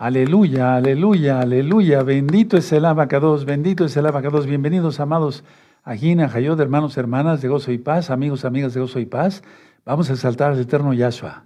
Aleluya, aleluya, aleluya. Bendito es el abacados, bendito es el abacados. Bienvenidos, amados, a Gina, Jayod, hermanos, hermanas de gozo y paz, amigos, amigas de gozo y paz. Vamos a exaltar al eterno Yahshua.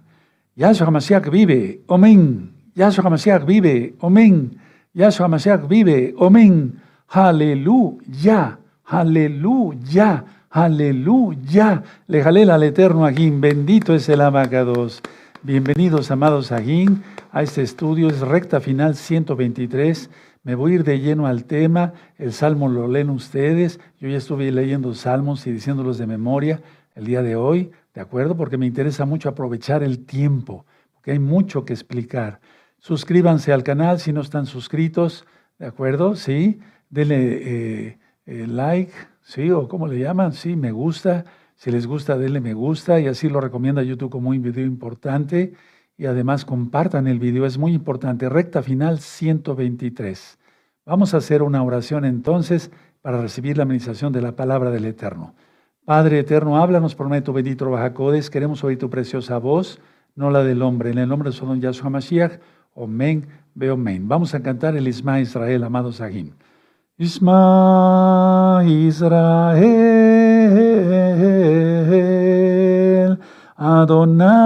Yahshua Hamashiach vive, amén. Yahshua Hamashiach vive, amén. Yahshua Hamashiach vive, amén. Aleluya, aleluya, aleluya. Le jalel al eterno Agín, bendito es el abacados. Bienvenidos, amados Agín, a este estudio. Es recta final 123. Me voy a ir de lleno al tema. El salmo lo leen ustedes. Yo ya estuve leyendo salmos y diciéndolos de memoria el día de hoy. ¿De acuerdo? Porque me interesa mucho aprovechar el tiempo, porque hay mucho que explicar. Suscríbanse al canal si no están suscritos, ¿de acuerdo? Sí, denle eh, eh, like, ¿sí? O cómo le llaman, sí, me gusta. Si les gusta, denle me gusta y así lo recomienda YouTube como un video importante. Y además compartan el video, es muy importante. Recta final 123. Vamos a hacer una oración entonces para recibir la administración de la palabra del Eterno. Padre eterno, háblanos por medio tu bendito Bajacodes. Queremos oír tu preciosa voz, no la del hombre. En el nombre de don Yahshua Mashiach, Omen, veo men. Vamos a cantar el Isma Israel, amado Sahim. Isma Israel, Adonai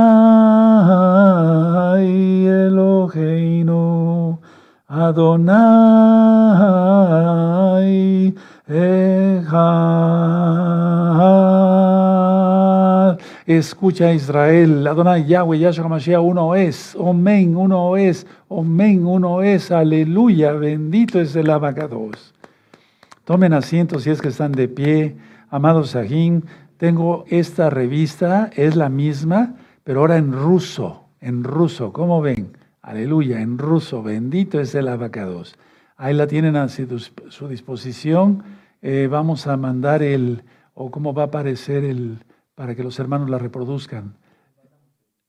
Eloheinu, Adonai Echad. Escucha Israel, Adonai Yahweh, Yahshua Mashiach, uno es, Omen, uno es, Omen, uno es, aleluya, bendito es el abacados. Tomen asiento si es que están de pie, amados Sahim. Tengo esta revista, es la misma, pero ahora en ruso, en ruso, ¿cómo ven? Aleluya, en ruso, bendito es el abacados. Ahí la tienen a su disposición eh, vamos a mandar el, o cómo va a aparecer el, para que los hermanos la reproduzcan.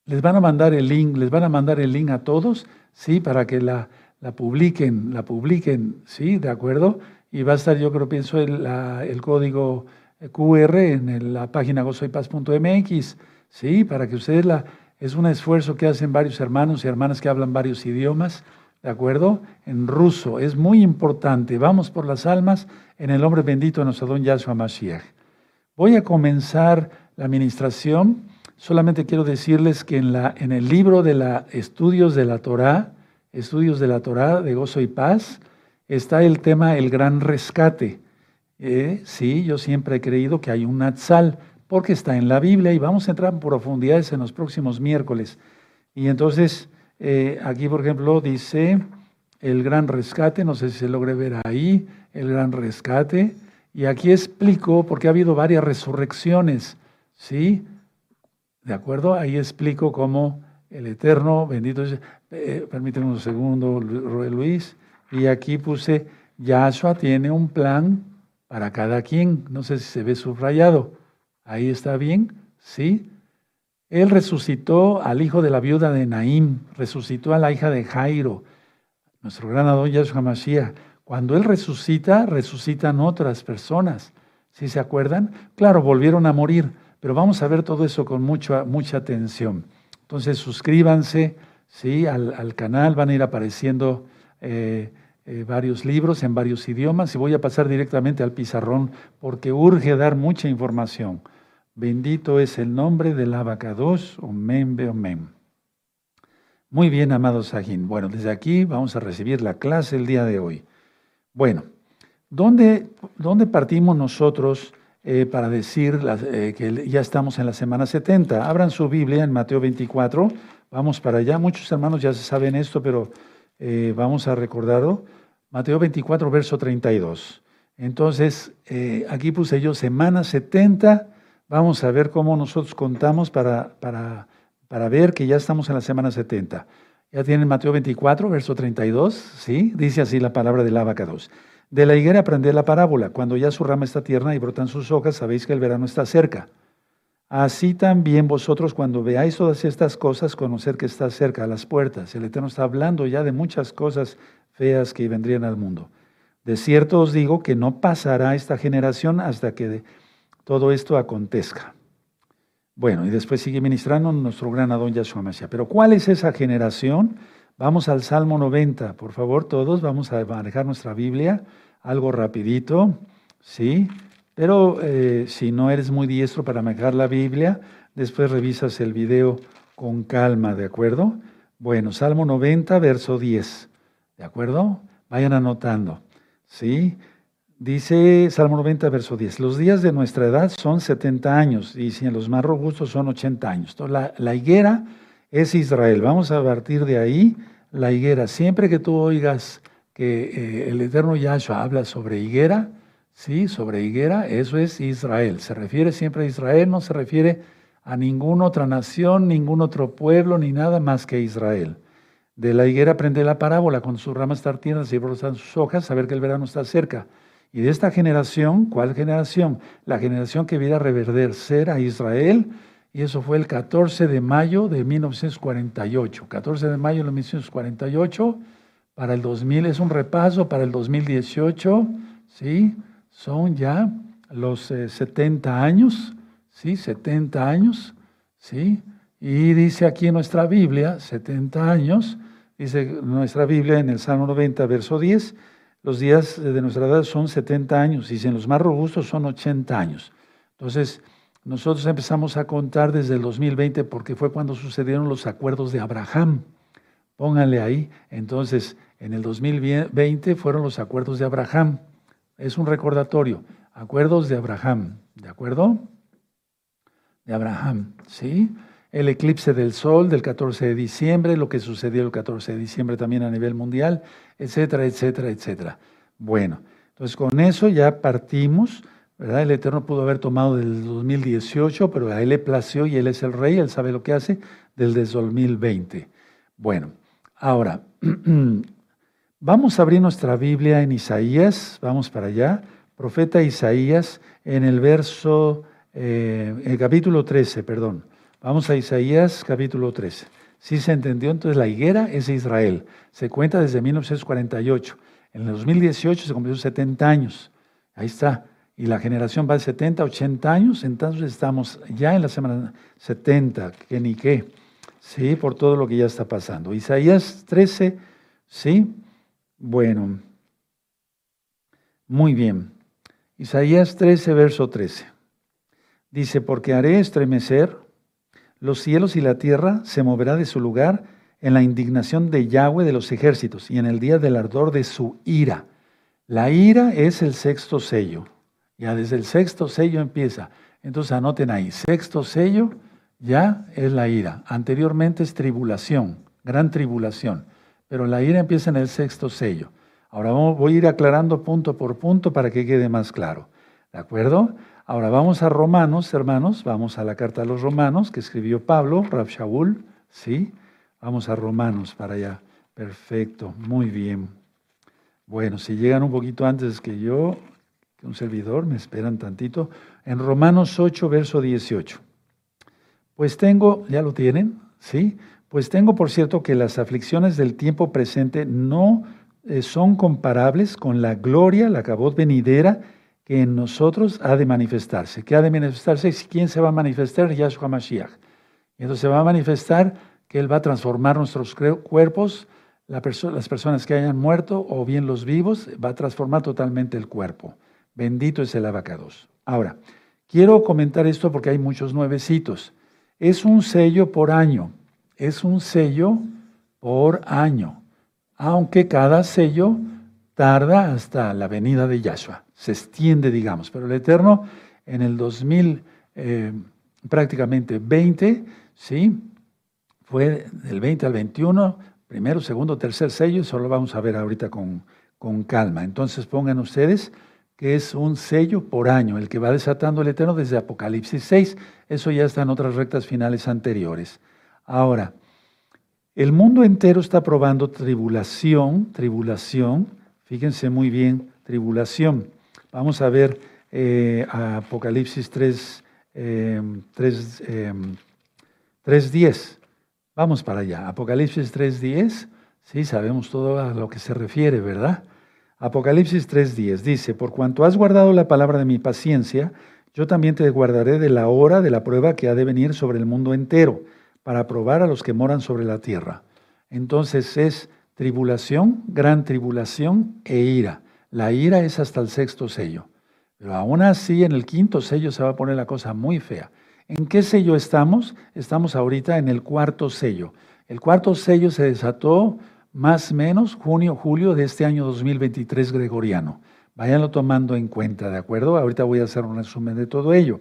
Les van a mandar el link, les van a mandar el link a todos, sí, para que la, la publiquen, la publiquen, sí, de acuerdo. Y va a estar, yo creo, pienso, el, el código QR en la página gozoypaz.mx, sí, para que ustedes la, es un esfuerzo que hacen varios hermanos y hermanas que hablan varios idiomas ¿de acuerdo? En ruso, es muy importante. Vamos por las almas en el nombre bendito de nuestro don Yahshua Mashiach. Voy a comenzar la administración. Solamente quiero decirles que en, la, en el libro de la Estudios de la Torá, Estudios de la Torá de Gozo y Paz, está el tema el gran rescate. Eh, sí, yo siempre he creído que hay un Natsal, porque está en la Biblia y vamos a entrar en profundidades en los próximos miércoles. Y entonces eh, aquí, por ejemplo, dice el gran rescate, no sé si se logre ver ahí, el gran rescate. Y aquí explico, porque ha habido varias resurrecciones, ¿sí? ¿De acuerdo? Ahí explico cómo el Eterno, bendito es, eh, permíteme un segundo, Luis, y aquí puse, Yahshua tiene un plan para cada quien, no sé si se ve subrayado, ahí está bien, ¿sí? Él resucitó al hijo de la viuda de Naim, resucitó a la hija de Jairo, nuestro gran Adón Yahshua Mashiach. Cuando Él resucita, resucitan otras personas. ¿Sí se acuerdan? Claro, volvieron a morir, pero vamos a ver todo eso con mucha, mucha atención. Entonces, suscríbanse ¿sí? al, canal, van a ir apareciendo eh, eh, varios libros en varios idiomas y voy a pasar directamente al pizarrón porque urge dar mucha información. Bendito es el nombre del abacados, omen, omen. Muy bien, amados Sajín. Bueno, desde aquí vamos a recibir la clase el día de hoy. Bueno, ¿dónde, dónde partimos nosotros eh, para decir eh, que ya estamos en la semana 70? Abran su Biblia en Mateo 24. Vamos para allá. Muchos hermanos ya saben esto, pero vamos a recordarlo. Mateo 24, verso 32. Entonces, aquí puse yo semana 70 Vamos a ver cómo nosotros contamos para, para, para ver que ya estamos en la semana 70. Ya tienen Mateo 24, verso 32, ¿sí? Dice así la palabra del abacados. De la higuera aprended la parábola. Cuando ya su rama está tierna y brotan sus hojas, sabéis que el verano está cerca. Así también vosotros cuando veáis todas estas cosas, conocer que está cerca a las puertas. El Eterno está hablando ya de muchas cosas feas que vendrían al mundo. De cierto os digo que no pasará esta generación hasta que todo esto acontezca. Bueno, y después sigue ministrando nuestro gran Adón Yahshua Mashiach. Pero ¿cuál es esa generación? Vamos al Salmo 90, por favor, todos vamos a manejar nuestra Biblia, algo rapidito, ¿sí? Pero eh, si no eres muy diestro para manejar la Biblia, después revisas el video con calma, ¿de acuerdo? Bueno, Salmo 90, verso 10, ¿de acuerdo? Vayan anotando, ¿sí? Dice Salmo 90, verso 10, los días de nuestra edad son 70 años y si en los más robustos son 80 años. Entonces, la, higuera es Israel. Vamos a partir de ahí la higuera. Siempre que tú oigas que eh, el eterno Yahshua habla sobre higuera, sí, sobre higuera, eso es Israel. Se refiere siempre a Israel, no se refiere a ninguna otra nación, ningún otro pueblo, ni nada más que Israel. De la higuera aprende la parábola, con sus ramas estar tiernas y brotan sus hojas, saber que el verano está cerca. Y de esta generación, ¿cuál generación? La generación que viera reverdecer a Israel, y eso fue el 14 de mayo de 1948. 14 de mayo de 1948, para el 2000 es un repaso, para el 2018, ¿sí? Son ya los 70 eh, años, ¿sí? 70 años, ¿sí? Y dice aquí en nuestra Biblia, 70 años, dice nuestra Biblia en el Salmo 90, verso 10, los días de nuestra edad son 70 años y en los más robustos son 80 años. Entonces, nosotros empezamos a contar desde el 2020 porque fue cuando sucedieron los acuerdos de Abraham. Pónganle ahí. Entonces, en el 2020 fueron los acuerdos de Abraham. Es un recordatorio. Acuerdos de Abraham. ¿De acuerdo? De Abraham. ¿Sí? El eclipse del Sol del 14 de diciembre, lo que sucedió el 14 de diciembre también a nivel mundial, etcétera, etcétera, etcétera. Bueno, entonces con eso ya partimos, ¿verdad? El Eterno pudo haber tomado del 2018, pero a Él le plació y Él es el Rey, Él sabe lo que hace, del 2020. Bueno, ahora, vamos a abrir nuestra Biblia en Isaías, vamos para allá, profeta Isaías, en el verso, eh, el capítulo 13, perdón. Vamos a Isaías capítulo 13. Si se entendió, entonces la higuera es Israel. Se cuenta desde 1948. En el 2018 se cumplió 70 años. Ahí está. Y la generación va de 70 a 80 años. Entonces estamos ya en la semana 70, que ni qué. Sí, por todo lo que ya está pasando. Isaías 13, sí. Bueno. Muy bien. Isaías 13, verso 13. Dice, porque haré estremecer los cielos y la tierra se moverá de su lugar en la indignación de Yahweh de los ejércitos y en el día del ardor de su ira. La ira es el sexto sello. Ya desde el sexto sello empieza. Entonces anoten ahí, sexto sello ya es la ira. Anteriormente es tribulación, gran tribulación. Pero la ira empieza en el sexto sello. Ahora voy a ir aclarando punto por punto para que quede más claro. ¿De acuerdo? Ahora vamos a Romanos, hermanos, vamos a la carta a los Romanos que escribió Pablo, Rab Shaul, ¿sí? Vamos a Romanos para allá. Perfecto, muy bien. Bueno, si llegan un poquito antes que yo, que un servidor, me esperan tantito. En Romanos 8, verso 18. Pues tengo, ya lo tienen, ¿sí? Pues tengo por cierto que las aflicciones del tiempo presente no eh, son comparables con la gloria, la cabot venidera, que en nosotros ha de manifestarse. ¿Qué ha de manifestarse? ¿Quién se va a manifestar? Yahshua Mashiach. Entonces se va a manifestar que Él va a transformar nuestros cuerpos, las personas que hayan muerto o bien los vivos, va a transformar totalmente el cuerpo. Bendito es el abacados. Ahora, quiero comentar esto porque hay muchos nuevecitos. Es un sello por año. Es un sello por año. Aunque cada sello tarda hasta la venida de Yahshua se extiende, digamos. Pero el Eterno en el 2000, eh, prácticamente 20, ¿sí? Fue del 20 al 21, primero, segundo, tercer sello, eso lo vamos a ver ahorita con, con calma. Entonces pongan ustedes que es un sello por año, el que va desatando el Eterno desde Apocalipsis 6. Eso ya está en otras rectas finales anteriores. Ahora, el mundo entero está probando tribulación, tribulación, fíjense muy bien, tribulación. Vamos a ver eh, Apocalipsis 3, 3, 3.10. Vamos para allá. Apocalipsis 3.10. Sí, sabemos todo a lo que se refiere, ¿verdad? Apocalipsis 3.10 dice, por cuanto has guardado la palabra de mi paciencia, Yo también te guardaré de la hora de la prueba que ha de venir sobre el mundo entero, para probar a los que moran sobre la tierra. Entonces es tribulación, gran tribulación e ira. La ira es hasta el sexto sello. Pero aún así, en el quinto sello se va a poner la cosa muy fea. ¿En qué sello estamos? Estamos ahorita en el cuarto sello. El cuarto sello se desató más o menos junio, julio de este año 2023 gregoriano. Váyanlo tomando en cuenta, ¿de acuerdo? Ahorita voy a hacer un resumen de todo ello.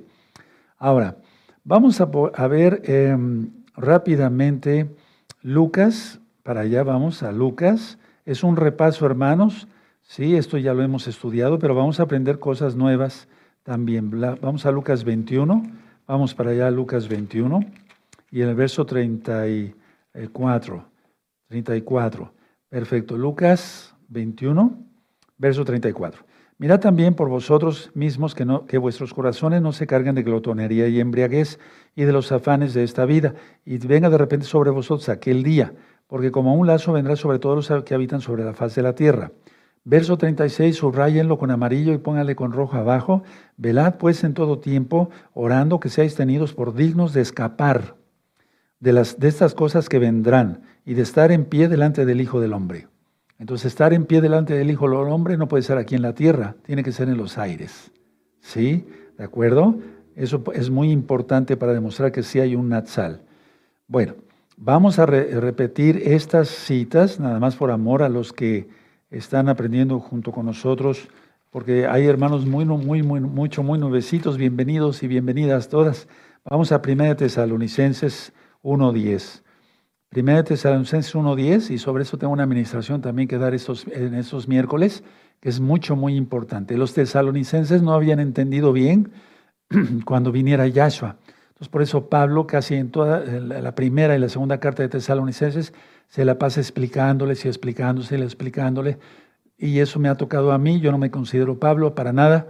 Ahora, vamos a, ver em, rápidamente Lucas, para allá vamos a Lucas. Es un repaso, hermanos. Sí, esto ya lo hemos estudiado, pero vamos a aprender cosas nuevas también. Vamos a Lucas 21. Vamos para allá, Lucas 21, y en el verso 34. 34. Perfecto. Lucas 21, verso 34. Mirad también por vosotros mismos que, no, que vuestros corazones no se carguen de glotonería y embriaguez y de los afanes de esta vida, y venga de repente sobre vosotros aquel día, porque como un lazo vendrá sobre todos los que habitan sobre la faz de la tierra. Verso 36, subrayenlo con amarillo y póngale con rojo abajo. Velad pues en todo tiempo, orando que seáis tenidos por dignos de escapar de, las, de estas cosas que vendrán y de estar en pie delante del Hijo del Hombre. Entonces, estar en pie delante del Hijo del Hombre no puede ser aquí en la tierra, tiene que ser en los aires. ¿Sí? ¿De acuerdo? Eso es muy importante para demostrar que sí hay un Natsal. Bueno, vamos a repetir estas citas, nada más por amor a los que están aprendiendo junto con nosotros, porque hay hermanos muy, muy, muy, mucho, muy nuevecitos, bienvenidos y bienvenidas todas. Vamos a 1 Tesalonicenses 1.10. 1 Tesalonicenses 1.10, y sobre eso tengo una administración también que dar en estos miércoles, que es mucho, muy importante. Los tesalonicenses no habían entendido bien cuando viniera Yahshua. Entonces, por eso Pablo, casi en toda la primera y la segunda carta de Tesalonicenses, se la pasa explicándoles y explicándose y explicándole. Y eso me ha tocado a mí, yo no me considero Pablo para nada,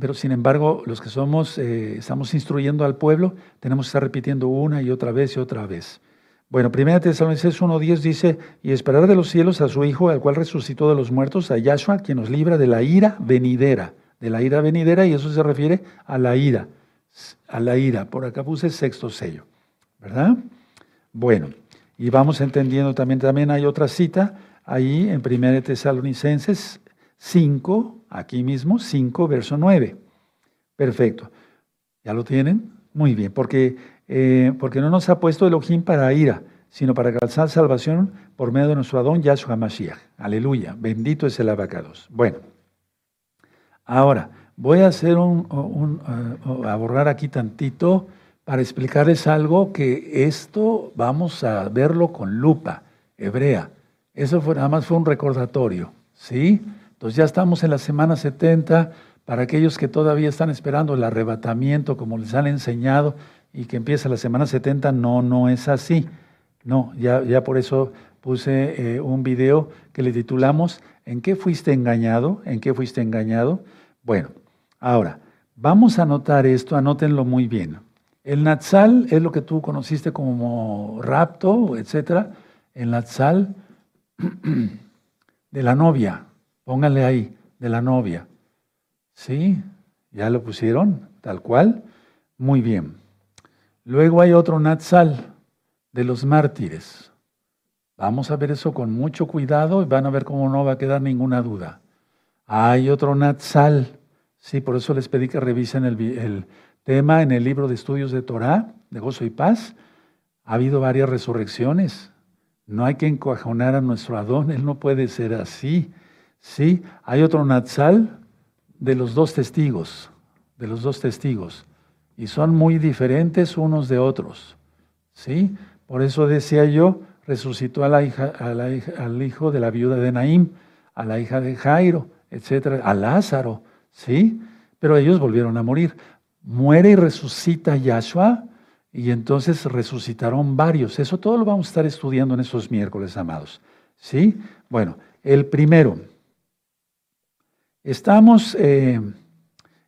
pero sin embargo, los que somos, eh, estamos instruyendo al pueblo, tenemos que estar repitiendo una y otra vez y otra vez. Bueno, 1 Tesalonicenses 1.10 dice, y esperar de los cielos a su Hijo, al cual resucitó de los muertos, a Yahshua, quien nos libra de la ira venidera, de la ira venidera, y eso se refiere a la ira a la ira. Por acá puse sexto sello, ¿verdad? Bueno, y vamos entendiendo también, también hay otra cita ahí en 1 Tesalonicenses 5, aquí mismo, 5, verso 9. Perfecto. ¿Ya lo tienen? Muy bien, porque, eh, porque no nos ha puesto Elohim para ira, sino para alcanzar salvación por medio de nuestro Adón Yahshua Mashiach. Aleluya. Bendito es el abacados. Bueno, ahora, Voy a hacer un, un, a aquí tantito para explicarles algo que esto vamos a verlo con lupa hebrea. Eso fue, nada más fue un recordatorio, ¿sí? Entonces ya estamos en la semana 70 para aquellos que todavía están esperando el arrebatamiento como les han enseñado y que empieza la semana 70, no, no es así. No, ya, ya por eso puse eh, un video que le titulamos ¿En qué fuiste engañado? ¿En qué fuiste engañado? Bueno, Ahora, vamos a anotar esto, anótenlo muy bien. El Natsal es lo que tú conociste como rapto, etc. El Natsal de la novia, pónganle ahí, de la novia. ¿Sí? ¿Ya lo pusieron? Tal cual. Muy bien. Luego hay otro Natsal de los mártires. Vamos a ver eso con mucho cuidado y van a ver cómo no va a quedar ninguna duda. Hay otro Natsal Sí, por eso les pedí que revisen el, tema en el libro de estudios de Torah, de gozo y paz. Ha habido varias resurrecciones. No hay que encoajonar a nuestro Adón, él no puede ser así. Sí, hay otro Natsal de los dos testigos, de los dos testigos, y son muy diferentes unos de otros. Sí, por eso decía yo, resucitó a la hija, al hijo de la viuda de Naim, a la hija de Jairo, etcétera, a Lázaro. ¿Sí? Pero ellos volvieron a morir. Muere y resucita Yahshua y entonces resucitaron varios. Eso todo lo vamos a estar estudiando en esos miércoles, amados. ¿Sí? Bueno, el primero. Estamos eh,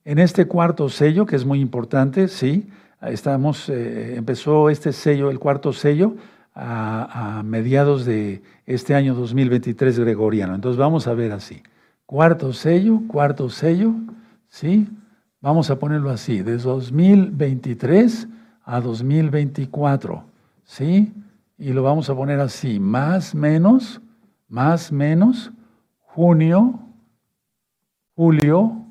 en este cuarto sello, que es muy importante, ¿sí? Estamos, eh, empezó este sello, el cuarto sello, a, a mediados de este año 2023 gregoriano. Entonces vamos a ver así. Cuarto sello, cuarto sello, ¿sí? vamos a ponerlo así, de 2023 a 2024, ¿sí? Y lo vamos a poner así, más menos, más menos, junio, julio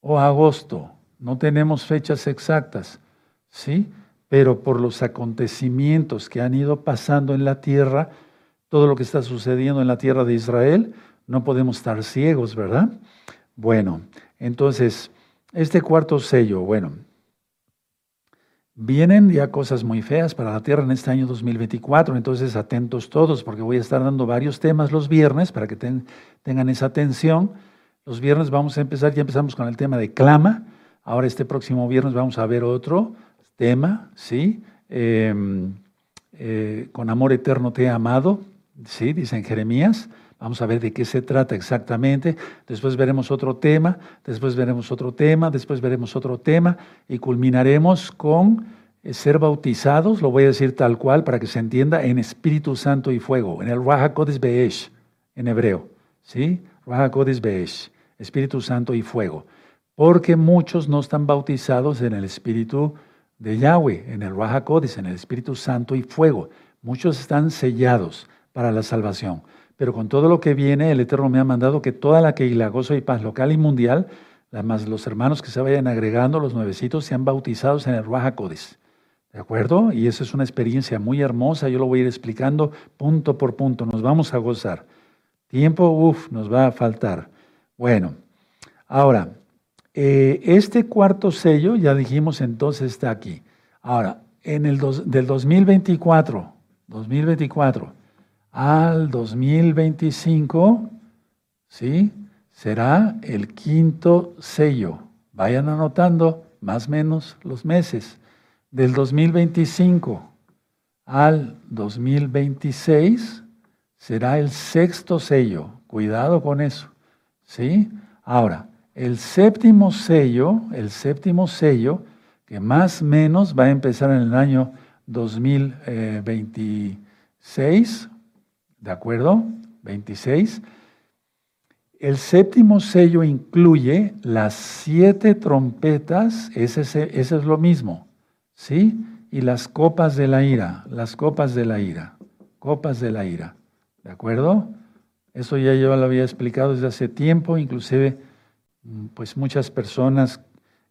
o agosto. No tenemos fechas exactas, ¿sí? Pero por los acontecimientos que han ido pasando en la tierra, todo lo que está sucediendo en la tierra de Israel, no podemos estar ciegos, ¿verdad? Bueno, entonces, este cuarto sello, bueno, vienen ya cosas muy feas para la tierra en este año 2024, entonces atentos todos, porque voy a estar dando varios temas los viernes para que tengan esa atención. Los viernes vamos a empezar, ya empezamos con el tema de clama, ahora este próximo viernes vamos a ver otro tema, ¿sí? Em, eh, con amor eterno te he amado, ¿sí? Dice en Jeremías. Vamos a ver de qué se trata exactamente. Después veremos otro tema, después veremos otro tema, después veremos otro tema y culminaremos con eh, ser bautizados, lo voy a decir tal cual para que se entienda, en Espíritu Santo y fuego, en el Raja Beesh, en hebreo. ¿Sí? Raja Beesh, Espíritu Santo y fuego. Porque muchos no están bautizados en el Espíritu de Yahweh, en el Raja en el Espíritu Santo y fuego. Muchos están sellados para la salvación. Pero con todo lo que viene, el Eterno me ha mandado que toda la que gozo y paz local y mundial, más los hermanos que se vayan agregando, los nuevecitos, sean bautizados en el Ruach ¿De acuerdo? Y esa es una experiencia muy hermosa. Yo lo voy a ir explicando punto por punto. Nos vamos a gozar. Tiempo, uff, nos va a faltar. Bueno, ahora, eh, este cuarto sello, ya dijimos entonces, está aquí. Ahora, en el del 2024, 2024, al 2025, ¿sí? Será el quinto sello. Vayan anotando más o menos los meses. Del 2025 al 2026 será el sexto sello. Cuidado con eso. ¿Sí? Ahora, el séptimo sello, el séptimo sello, que más o menos va a empezar en el año 2026, ¿De acuerdo? 26. El séptimo sello incluye las siete trompetas, ese, es lo mismo, ¿sí? Y las copas de la ira, las copas de la ira, copas de la ira, ¿de acuerdo? Eso ya yo lo había explicado desde hace tiempo, inclusive mm, pues muchas personas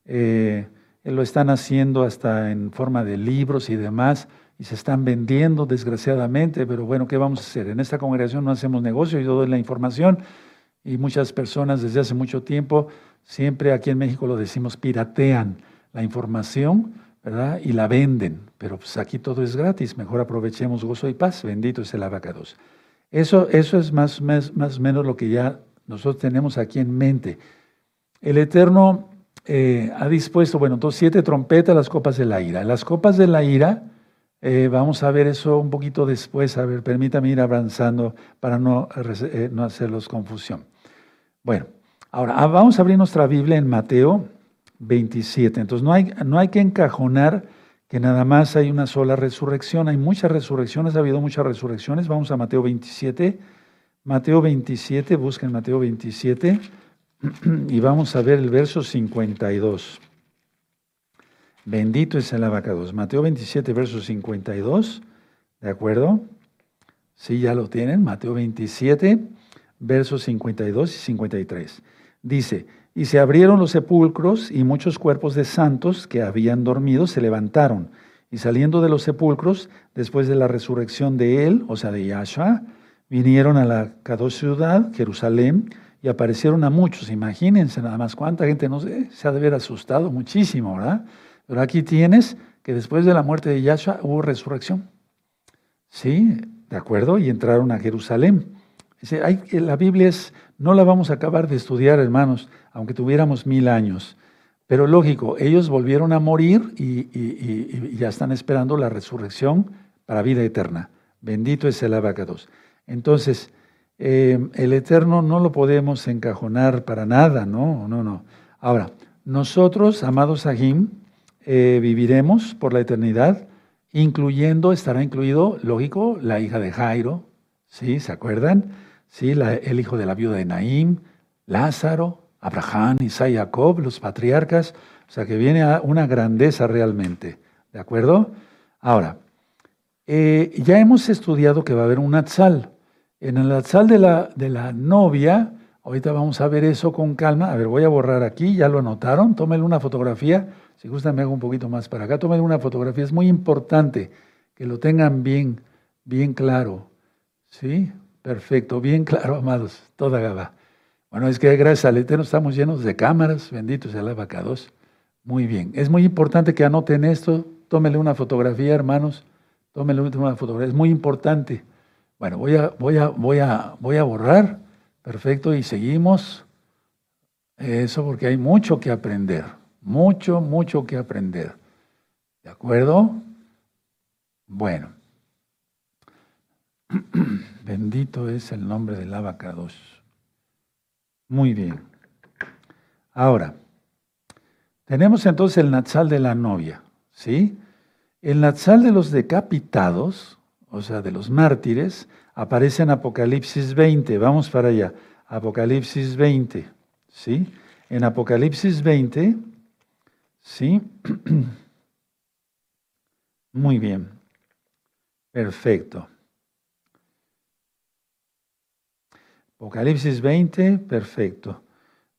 eh, lo están haciendo hasta en forma de libros y demás y se están vendiendo desgraciadamente, pero bueno, ¿qué vamos a hacer? En esta congregación no hacemos negocio, yo doy la información y muchas personas desde hace mucho tiempo, siempre aquí en México lo decimos, piratean la información, ¿verdad? Y la venden, pero pues aquí todo es gratis, mejor aprovechemos gozo y paz, bendito es el abacados. Eso, eso es más, más, más o menos lo que ya nosotros tenemos aquí en mente. El Eterno eh, ha dispuesto, bueno, entonces siete trompetas, las copas de la ira. Las copas de la ira eh, vamos a ver eso un poquito después. A ver, permítame ir avanzando para no, eh, no hacerlos confusión. Bueno, ahora ah, vamos a abrir nuestra Biblia en Mateo 27. Entonces no hay, no hay que encajonar que nada más hay una sola resurrección. Hay muchas resurrecciones, ha habido muchas resurrecciones. Vamos a Mateo 27. Mateo 27, busquen Mateo 27 y vamos a ver el verso 52. Bendito es el abacados. Mateo 27, verso 52. ¿De acuerdo? Sí, ya lo tienen. Mateo 27, versos 52 y 53. Dice, y se abrieron los sepulcros y muchos cuerpos de santos que habían dormido se levantaron. Y saliendo de los sepulcros, después de la resurrección de él, o sea, de Yahshua, vinieron a la ciudad, Jerusalén, y aparecieron a muchos. Imagínense nada más cuánta gente, no sé, se ha de haber asustado muchísimo, ¿verdad? Pero aquí tienes que después de la muerte de Yahshua hubo resurrección. ¿Sí? ¿De acuerdo? Y entraron a Jerusalén. Dice, hay, la Biblia es, no la vamos a acabar de estudiar, hermanos, aunque tuviéramos mil años. Pero lógico, ellos volvieron a morir y, ya están esperando la resurrección para vida eterna. Bendito es el abacados. Entonces, eh, el eterno no lo podemos encajonar para nada, no, no, no. Ahora, nosotros, amados Ahim, eh, viviremos por la eternidad, incluyendo, estará incluido, lógico, la hija de Jairo, ¿sí? ¿Se acuerdan? ¿Sí? el hijo de la viuda de Naim, Lázaro, Abraham, Isaac, Jacob, los patriarcas, o sea que viene a una grandeza realmente, ¿de acuerdo? Ahora, eh, ya hemos estudiado que va a haber un atzal. En el atzal de la, de la novia, ahorita vamos a ver eso con calma. A ver, voy a borrar aquí, ya lo anotaron, tómenle una fotografía. Si gustan, me hago un poquito más para acá. Tómenle una fotografía, es muy importante que lo tengan bien, bien claro. ¿Sí? Perfecto, bien claro, amados, toda Gaba. Bueno, es que gracias al Eterno estamos llenos de cámaras, bendito sea la vaca 2. Muy bien, es muy importante que anoten esto, tómenle una fotografía, hermanos, tómenle una fotografía, es muy importante. Bueno, voy a, voy a, voy a, voy a borrar, perfecto, y seguimos. Eso porque hay mucho que aprender, mucho, mucho que aprender. ¿De acuerdo? Bueno. Bendito es el nombre del abacados. Muy bien. Ahora, tenemos entonces el Natsal de la novia, ¿sí? El Natsal de los decapitados, o sea, de los mártires, aparece en Apocalipsis 20. Vamos para allá. Apocalipsis 20, ¿sí? En Apocalipsis 20, ¿sí? Muy bien. Perfecto. Apocalipsis 20, perfecto.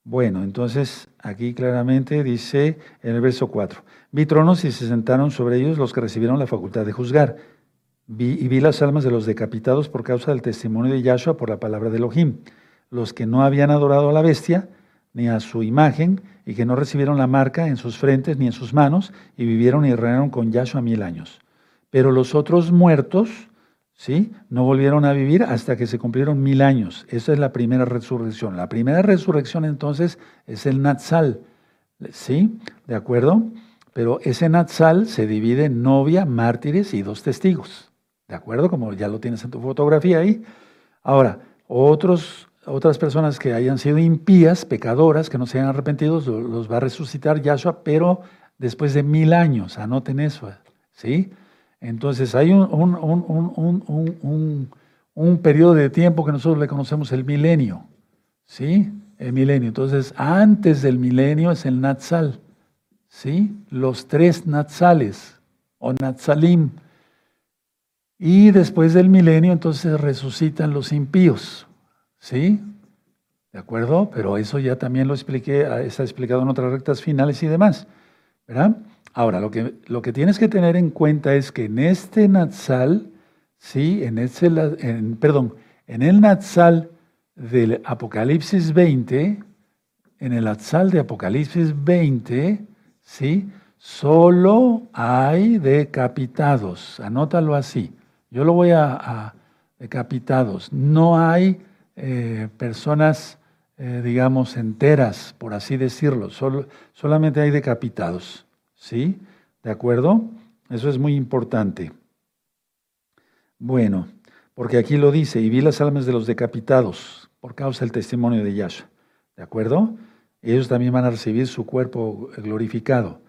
Bueno, entonces aquí claramente dice en el verso 4, vi tronos y se sentaron sobre ellos los que recibieron la facultad de juzgar. Vi, y vi las almas de los decapitados por causa del testimonio de Yahshua por la palabra de Elohim, los que no habían adorado a la bestia ni a su imagen y que no recibieron la marca en sus frentes ni en sus manos y vivieron y reinaron con Yahshua mil años. Pero los otros muertos ¿sí? No volvieron a vivir hasta que se cumplieron mil años. Esa es la primera resurrección. La primera resurrección entonces es el Natsal, ¿sí? ¿De acuerdo? Pero ese Natsal se divide en novia, mártires y dos testigos. ¿De acuerdo? Como ya lo tienes en tu fotografía ahí. Ahora, otros, otras personas que hayan sido impías, pecadoras, que no se hayan arrepentido, los va a resucitar Yahshua, pero después de mil años. Anoten eso, ¿sí? Entonces hay un, un, periodo de tiempo que nosotros le conocemos el milenio. ¿Sí? El milenio. Entonces, antes del milenio es el Natsal. ¿Sí? Los tres Natsales o Natsalim. Y después del milenio, entonces resucitan los impíos. ¿Sí? ¿De acuerdo? Pero eso ya también lo expliqué, está explicado en otras rectas finales y demás. ¿Verdad? Ahora, lo que, lo que tienes que tener en cuenta es que en este Natsal, sí, en este, perdón, en el Natsal del Apocalipsis 20, en el Natsal de Apocalipsis 20, sí, solo hay decapitados. Anótalo así. Yo lo voy a, decapitados. No hay eh, personas, eh, digamos, enteras, por así decirlo. Solamente hay decapitados. ¿Sí? ¿De acuerdo? Eso es muy importante. Bueno, porque aquí lo dice, y vi las almas de los decapitados por causa del testimonio de Yahshua. ¿De acuerdo? Ellos también van a recibir su cuerpo glorificado.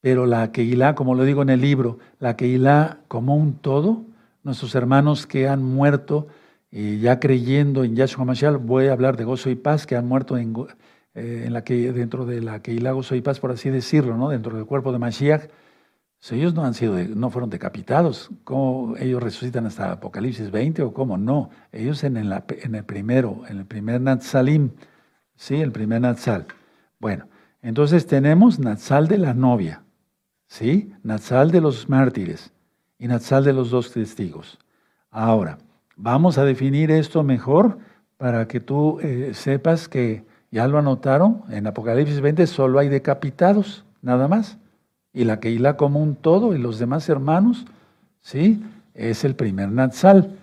Pero la Keilah, como lo digo en el libro, la Keilah como un todo, nuestros hermanos que han muerto y ya creyendo en Yahshua Mashiach, voy a hablar de gozo y paz, que han muerto en, eh, en la que, dentro de la que Ilago Soy Paz, por así decirlo, ¿no? dentro del cuerpo de Mashiach, pues ellos no, han sido, no fueron decapitados. ¿Cómo ellos resucitan hasta Apocalipsis 20 o cómo? No, ellos en el, en el primero, en el primer Natzalim, ¿sí? El primer Natsal. Bueno, entonces tenemos Natsal de la novia, ¿sí? Natsal de los mártires y Natsal de los dos testigos. Ahora, vamos a definir esto mejor para que tú eh, sepas que ya lo anotaron, en Apocalipsis 20 solo hay decapitados, nada más. Y la Keilah como un todo y los demás hermanos, ¿sí? Es el primer Natsal,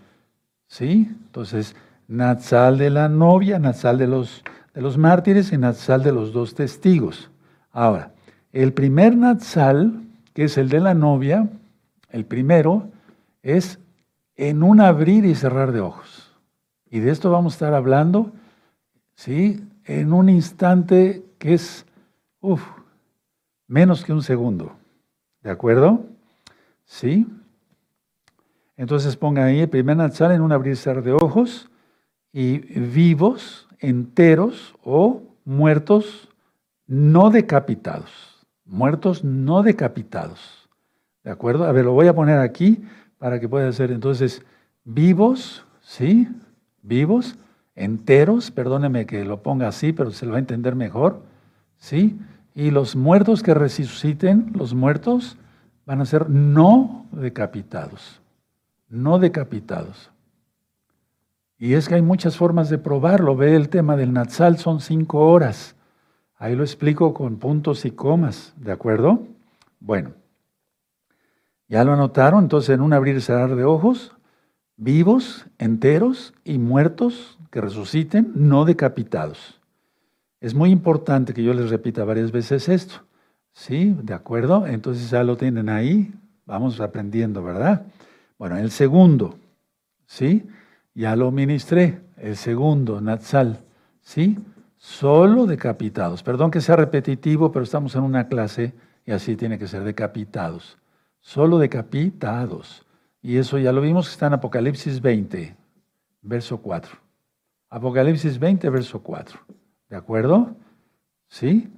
¿sí? Entonces, Natsal de la novia, Natsal de los, de los mártires y Natsal de los dos testigos. Ahora, el primer Natsal, que es el de la novia, el primero, es en un abrir y cerrar de ojos. Y de esto vamos a estar hablando, ¿sí? en un instante que es, uff, menos que un segundo. ¿De acuerdo? ¿Sí? Entonces pongan ahí primer Natsal en un abrir de ojos y vivos, enteros o muertos no decapitados. Muertos no decapitados. ¿De acuerdo? A ver, lo voy a poner aquí para que pueda ser entonces vivos, ¿sí? Vivos, enteros, perdóneme que lo ponga así, pero se lo va a entender mejor, ¿sí? Y los muertos que resuciten, los muertos, van a ser no decapitados, no decapitados. Y es que hay muchas formas de probarlo. Ve el tema del Natsal, son cinco horas. Ahí lo explico con puntos y comas, ¿de acuerdo? Bueno, ya lo anotaron, entonces en un abrir y cerrar de ojos, vivos, enteros y muertos que resuciten, no decapitados. Es muy importante que yo les repita varias veces esto. ¿Sí? ¿De acuerdo? Entonces ya lo tienen ahí. Vamos aprendiendo, ¿verdad? Bueno, el segundo, ¿sí? Ya lo ministré. El segundo, Natsal, ¿sí? Solo decapitados. Perdón que sea repetitivo, pero estamos en una clase y así tiene que ser, decapitados. Solo decapitados. Y eso ya lo vimos que está en Apocalipsis 20, verso 4. Apocalipsis 20, verso 4. ¿De acuerdo? ¿Sí?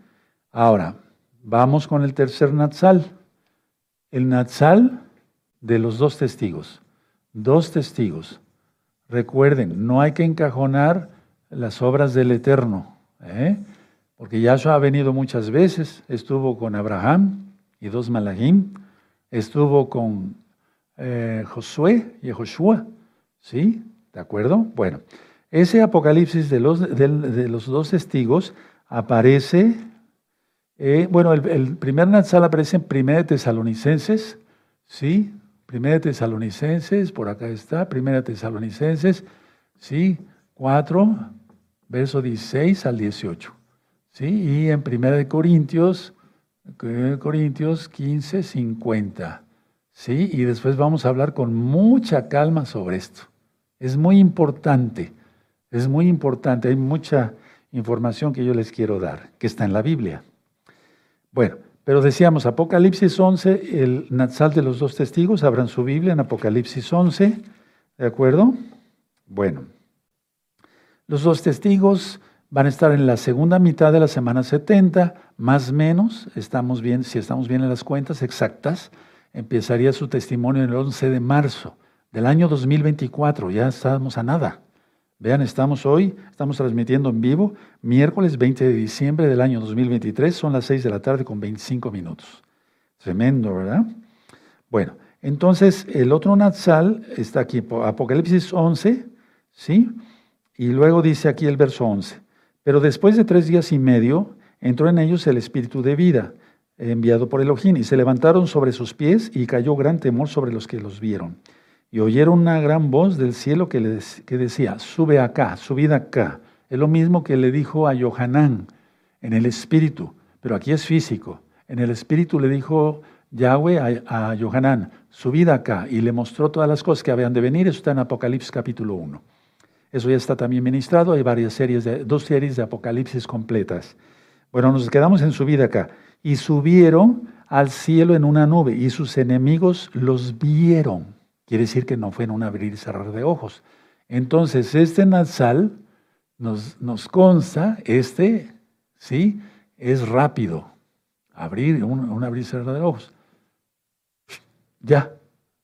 Ahora, vamos con el tercer Natsal. El Natsal de los dos testigos. Dos testigos. Recuerden, no hay que encajonar las obras del Eterno, ¿eh? porque Yahshua ha venido muchas veces, estuvo con Abraham y dos Malahim, estuvo con eh, Josué y Joshua, ¿sí? ¿De acuerdo? Bueno, ese apocalipsis de los, de, los dos testigos aparece, eh, bueno, el, primer Natsal aparece en Primera de Tesalonicenses, ¿sí? Primera de Tesalonicenses, por acá está, Primera de Tesalonicenses, ¿sí? 4, verso 16 al 18, ¿sí? Y en Primera de Corintios, Corintios 15, 50, ¿sí? Y después vamos a hablar con mucha calma sobre esto. Es muy importante. Es muy importante, hay mucha información que yo les quiero dar, que está en la Biblia. Bueno, pero decíamos, Apocalipsis 11, el Natsal de los dos testigos, abran su Biblia en Apocalipsis 11, ¿de acuerdo? Bueno, los dos testigos van a estar en la segunda mitad de la semana 70, más menos, estamos bien, si estamos bien en las cuentas exactas, empezaría su testimonio el 11 de marzo del año 2024, ya estamos a nada. Vean, estamos hoy, estamos transmitiendo en vivo, miércoles 20 de diciembre del año 2023, son las 6 de la tarde con 25 minutos. Tremendo, ¿verdad? Bueno, entonces el otro Natsal está aquí, Apocalipsis 11, ¿sí? Y luego dice aquí el verso 11, pero después de tres días y medio entró en ellos el espíritu de vida, enviado por Elohim, y se levantaron sobre sus pies y cayó gran temor sobre los que los vieron. Y oyeron una gran voz del cielo que, le, que decía, sube acá, subid acá. Es lo mismo que le dijo a Johanán en el espíritu, pero aquí es físico. En el espíritu le dijo Yahweh a, a Johanán, subid acá, y le mostró todas las cosas que habían de venir. Eso está en Apocalipsis capítulo 1. Eso ya está también ministrado. Hay varias series, de, dos series de Apocalipsis completas. Bueno, nos quedamos en subida acá. Y subieron al cielo en una nube, y sus enemigos los vieron. Quiere decir que no fue en un abrir y cerrar de ojos. Entonces, este nasal nos, nos consta, este, ¿sí? Es rápido. Abrir, un, abrir y cerrar de ojos. Ya,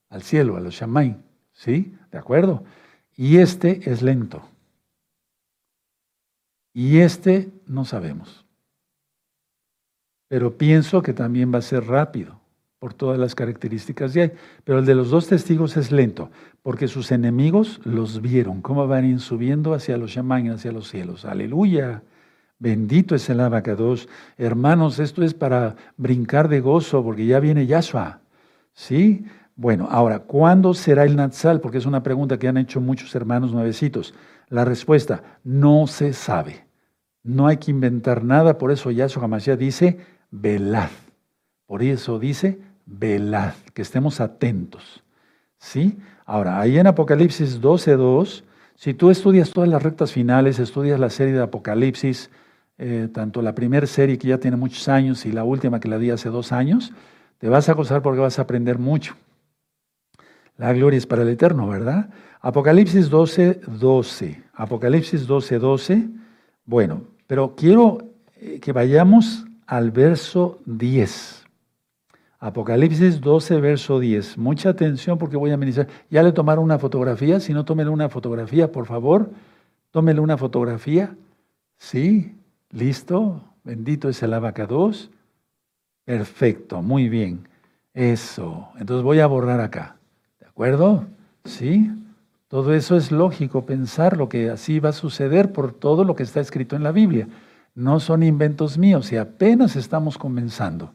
al cielo, a los shamay, ¿sí? ¿De acuerdo? Y este es lento. Y este no sabemos. Pero pienso que también va a ser rápido por todas las características de ahí. Pero el de los dos testigos es lento, porque sus enemigos los vieron, cómo van subiendo hacia los Shaman, hacia los cielos. Aleluya. Bendito es el abacados. Hermanos, esto es para brincar de gozo, porque ya viene Yahshua. ¿Sí? Bueno, ahora, ¿cuándo será el Natsal? Porque es una pregunta que han hecho muchos hermanos nuevecitos. La respuesta, no se sabe. No hay que inventar nada, por eso Yahshua Hamashiach dice, velad. Por eso dice, velad, que estemos atentos. ¿Sí? Ahora, ahí en Apocalipsis 12.2, si tú estudias todas las rectas finales, estudias la serie de Apocalipsis, eh, tanto la primera serie que ya tiene muchos años y la última que la di hace dos años, te vas a gozar porque vas a aprender mucho. La gloria es para el Eterno, ¿verdad? Apocalipsis 12.12. Apocalipsis 12.12. Bueno, Pero quiero eh, que vayamos al verso 10. Apocalipsis 12, verso 10. Mucha atención porque voy a ministrar. ¿Ya le tomaron una fotografía? Si no, tómenle una fotografía, por favor. Tómenle una fotografía. Sí, listo. Bendito es el abacados. Perfecto, muy bien. Eso. Entonces voy a borrar acá. ¿De acuerdo? ¿Sí? Todo eso es lógico pensar lo que así va a suceder por todo lo que está escrito en la Biblia. No son inventos míos y apenas estamos comenzando.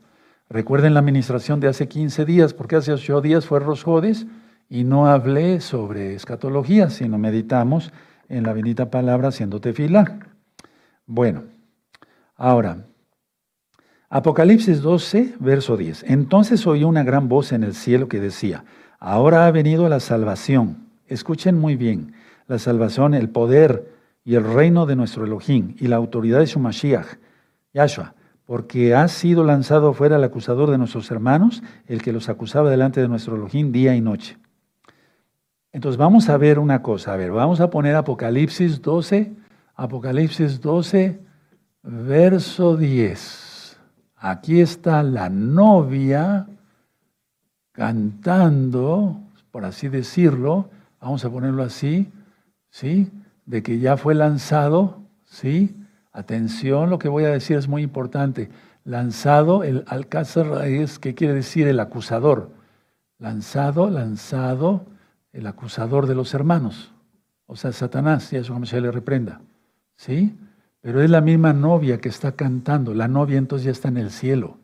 Recuerden la administración de hace 15 días, porque hace 8 días fue Rosjodes y no hablé sobre escatología, sino meditamos en la bendita palabra haciendo tefila. Bueno, ahora, Apocalipsis 12, verso 10. Entonces oí una gran voz en el cielo que decía, ahora ha venido la salvación. Escuchen muy bien, la salvación, el poder y el reino de nuestro Elohim y la autoridad de su Mashiach, Yahshua, porque ha sido lanzado fuera el acusador de nuestros hermanos, el que los acusaba delante de nuestro Elohim día y noche. Entonces vamos a ver una cosa, a ver, vamos a poner Apocalipsis 12, Apocalipsis 12, verso 10. Aquí está la novia cantando, por así decirlo, vamos a ponerlo así, ¿sí? De que ya fue lanzado, ¿sí? Atención, lo que voy a decir es muy importante. Lanzado, el alcázar es, ¿qué quiere decir? El acusador. Lanzado, lanzado, el acusador de los hermanos. O sea, Satanás, y eso como se le reprenda. ¿Sí? Pero es la misma novia que está cantando. La novia entonces ya está en el cielo.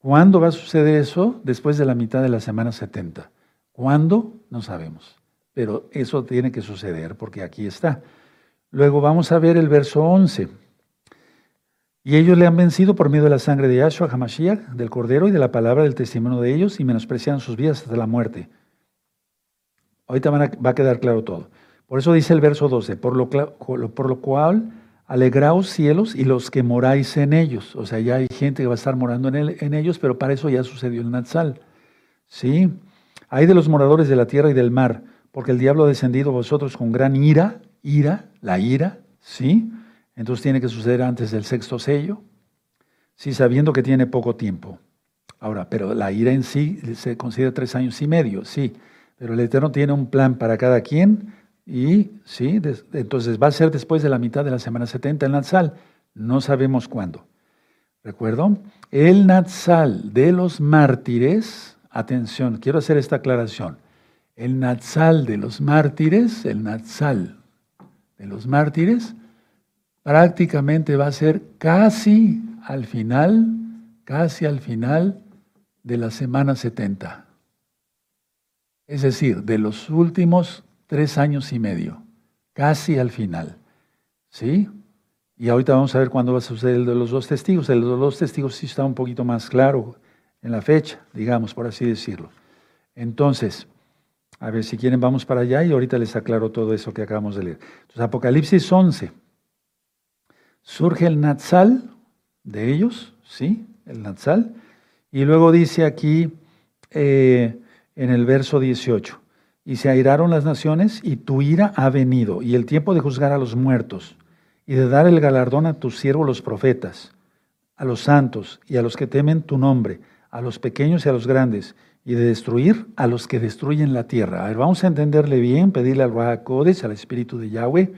¿Cuándo va a suceder eso? Después de la mitad de la semana 70. ¿Cuándo? No sabemos. Pero eso tiene que suceder porque aquí está. Luego vamos a ver el verso 11. Y ellos le han vencido por medio de la sangre de Yahshua, Hamashiach, del Cordero y de la palabra del testimonio de ellos y menosprecian sus vidas hasta la muerte. Ahorita va a quedar claro todo. Por eso dice el verso 12, por lo, por lo cual Alegraos cielos y los que moráis en ellos. O sea, ya hay gente que va a estar morando en, ellos, pero para eso ya sucedió el Natsal. ¿Sí? Hay de los moradores de la tierra y del mar, porque el diablo ha descendido a vosotros con gran ira, ira, la ira, ¿sí? Entonces tiene que suceder antes del sexto sello, sí, sabiendo que tiene poco tiempo. Ahora, pero la ira en sí se considera tres años y medio, sí, pero el Eterno tiene un plan para cada quien y sí, entonces va a ser después de la mitad de la semana 70 el Natsal. No sabemos cuándo. ¿Recuerdo? El Natsal de los mártires, atención, quiero hacer esta aclaración. El Natsal de los mártires, el Natsal de los mártires, prácticamente va a ser casi al final, casi al final de la semana 70. Es decir, de los últimos tres años y medio, casi al final. ¿Sí? Y ahorita vamos a ver cuándo va a suceder el de los dos testigos. El de los dos testigos sí está un poquito más claro en la fecha, digamos, por así decirlo. Entonces, a ver si quieren, vamos para allá y ahorita les aclaro todo eso que acabamos de leer. Entonces, Apocalipsis 11. Surge el Natsal de ellos, ¿sí? El Natsal. Y luego dice aquí eh, en el verso 18 y se airaron las naciones, y tu ira ha venido, y el tiempo de juzgar a los muertos, y de dar el galardón a tus siervos los profetas, a los santos y a los que temen tu nombre, a los pequeños y a los grandes, y de destruir a los que destruyen la tierra. A ver, vamos a entenderle bien, pedirle al Rahakodes, al Espíritu de Yahweh,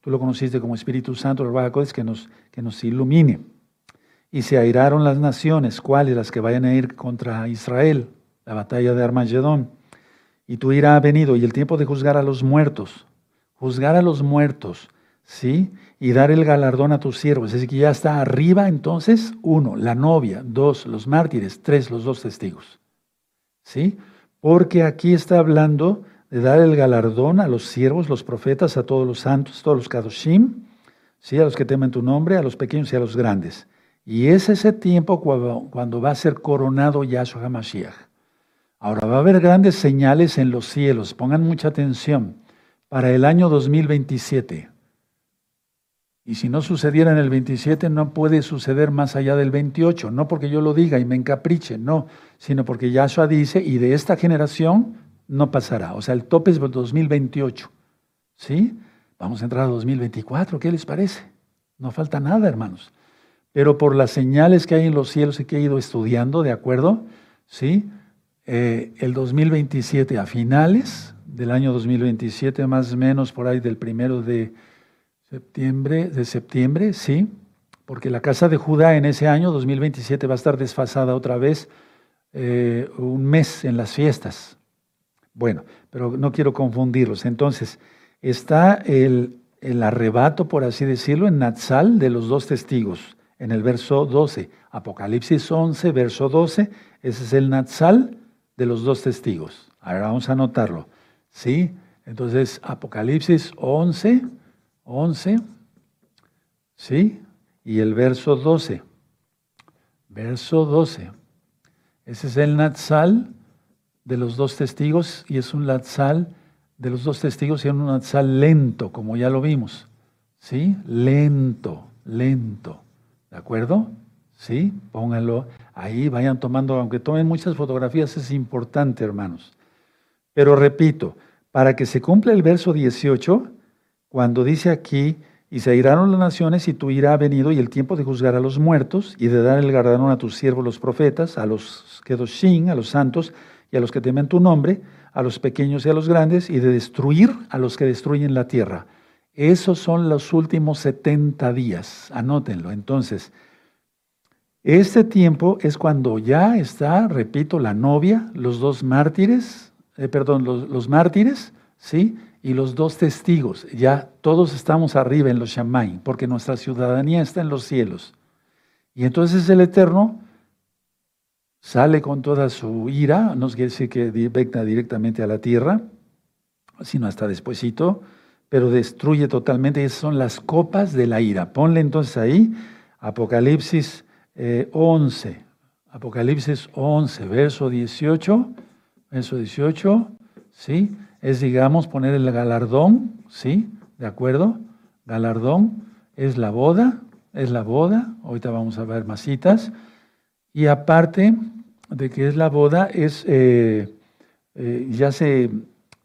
tú lo conociste como Espíritu Santo, el Rahakodes, que nos, que nos ilumine. Y se airaron las naciones, ¿cuáles? Las que vayan a ir contra Israel, la batalla de Armagedón y tu ira ha venido y el tiempo de juzgar a los muertos, juzgar a los muertos, ¿sí? Y dar el galardón a tus siervos. Es decir, que ya está arriba entonces, uno, la novia, dos, los mártires, tres, los dos testigos, ¿sí? Porque aquí está hablando de dar el galardón a los siervos, los profetas, a todos los santos, todos los kadoshim, ¿sí? A los que temen tu nombre, a los pequeños y a los grandes. Y es ese tiempo cuando, cuando va a ser coronado Yahshua HaMashiach. Ahora va a haber grandes señales en los cielos, pongan mucha atención, para el año 2027. Y si no sucediera en el 27, no puede suceder más allá del 28. No porque yo lo diga y me encapriche, no, sino porque Yahshua dice, y de esta generación no pasará. O sea, el tope es 2028. ¿Sí? Vamos a entrar a 2024, ¿qué les parece? No falta nada, hermanos. Pero por las señales que hay en los cielos y que he ido estudiando, ¿de acuerdo? Sí. Eh, el 2027, a finales del año 2027, más o menos por ahí del primero de septiembre, de septiembre, sí, porque la casa de Judá en ese año 2027 va a estar desfasada otra vez eh, un mes en las fiestas. Bueno, pero no quiero confundirlos. Entonces, está el, el arrebato, por así decirlo, en Natsal de los dos testigos, en el verso 12. Apocalipsis 11, verso 12, ese es el Natsal de los dos testigos. Ahora vamos a anotarlo. ¿Sí? Entonces, Apocalipsis 11, 11, ¿sí? Y el verso 12. Verso 12. Ese es el Natsal de los dos testigos y es un Natsal de los dos testigos y es un Natsal lento, como ya lo vimos. ¿Sí? Lento, lento. ¿De acuerdo? ¿Sí? Pónganlo ahí, vayan tomando, aunque tomen muchas fotografías, es importante, hermanos. Pero repito, para que se cumpla el verso 18, cuando dice aquí, y se irán las naciones y tu ira ha venido y el tiempo de juzgar a los muertos y de dar el galardón a tus siervos los profetas, a los kedoshim, a los santos y a los que temen tu nombre, a los pequeños y a los grandes, y de destruir a los que destruyen la tierra. Esos son los últimos 70 días, anótenlo. Entonces, este tiempo es cuando ya está, repito, la novia, los dos mártires, eh, perdón, los, mártires, ¿sí? Y los dos testigos. Ya todos estamos arriba en los Shamay, porque nuestra ciudadanía está en los cielos. Y entonces el Eterno sale con toda su ira, no quiere decir que venga directamente a la tierra, sino hasta despuesito, pero destruye totalmente. Esas son las copas de la ira. Ponle entonces ahí Apocalipsis 11, eh, Apocalipsis 11, verso 18, verso 18, ¿sí? Es, digamos, poner el galardón, ¿sí? ¿De acuerdo? Galardón es la boda, es la boda, ahorita vamos a ver más citas, y aparte de que es la boda, es, eh, eh, ya se,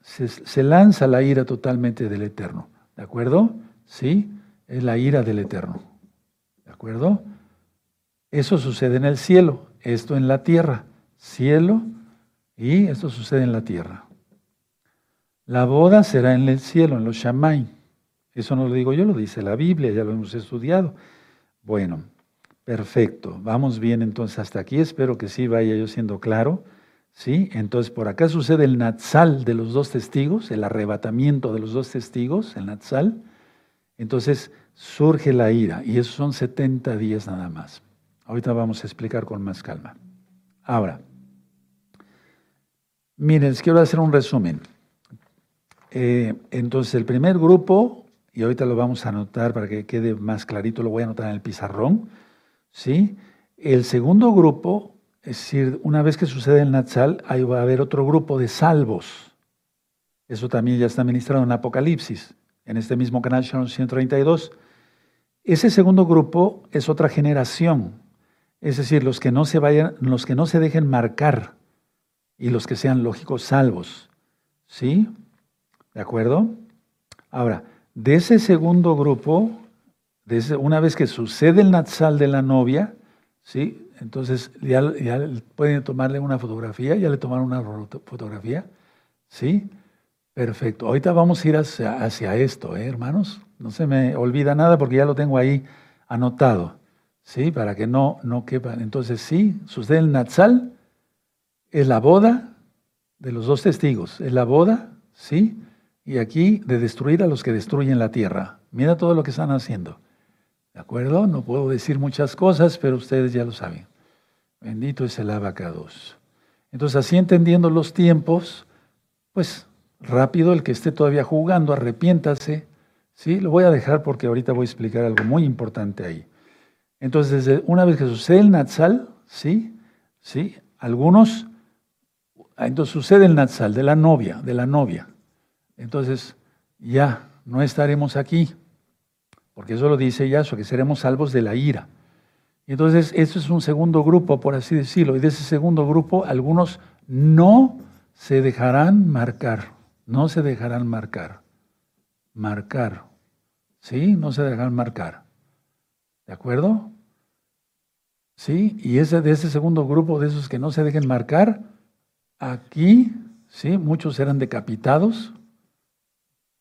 se lanza la ira totalmente del Eterno, ¿de acuerdo? ¿Sí? Es la ira del Eterno, ¿de acuerdo? Eso sucede en el cielo, esto en la tierra. Cielo y esto sucede en la tierra. La boda será en el cielo, en los Shamay. Eso no lo digo yo, lo dice la Biblia, ya lo hemos estudiado. Bueno, perfecto. Vamos bien entonces hasta aquí. Espero que sí vaya yo siendo claro. ¿Sí? Entonces por acá sucede el Natsal de los dos testigos, el arrebatamiento de los dos testigos, el Natsal. Entonces surge la ira y esos son 70 días nada más. Ahorita vamos a explicar con más calma. Ahora, miren, les quiero hacer un resumen. Eh, entonces, el primer grupo, y ahorita lo vamos a anotar para que quede más clarito, lo voy a anotar en el pizarrón, ¿sí? El segundo grupo, es decir, una vez que sucede el Natsal, ahí va a haber otro grupo de salvos. Eso también ya está ministrado en Apocalipsis, en este mismo canal 132. Ese segundo grupo es otra generación, es decir, los que no se vayan, los que no se dejen marcar y los que sean lógicos salvos. ¿Sí? ¿De acuerdo? Ahora, de ese segundo grupo, una vez que sucede el natsal de la novia, ¿sí? Entonces ya, pueden tomarle una fotografía, ya le tomaron una fotografía, ¿sí? Perfecto. Ahorita vamos a ir hacia, hacia esto, ¿eh, hermanos? No se me olvida nada porque ya lo tengo ahí anotado. ¿Sí? Para que no, no quepan. Entonces, sí, sucede el Natsal, es la boda de los dos testigos, es la boda, ¿sí? Y aquí de destruir a los que destruyen la tierra. Mira todo lo que están haciendo. ¿De acuerdo? No puedo decir muchas cosas, pero ustedes ya lo saben. Bendito es el abacados. Entonces, así entendiendo los tiempos, pues rápido el que esté todavía jugando, arrepiéntase. ¿sí? Lo voy a dejar porque ahorita voy a explicar algo muy importante ahí. Entonces, una vez que sucede el Natsal, ¿sí? ¿Sí? Algunos, ah, entonces sucede el Natsal de la novia, de la novia. Entonces, ya no estaremos aquí, porque eso lo dice Yahshua, que seremos salvos de la ira. Entonces, eso es un segundo grupo, por así decirlo, y de ese segundo grupo, algunos no se dejarán marcar, no se dejarán marcar, marcar, ¿sí? No se dejarán marcar. ¿De acuerdo? ¿Sí? Y ese de ese segundo grupo de esos que no se dejen marcar, aquí, ¿sí? Muchos serán decapitados.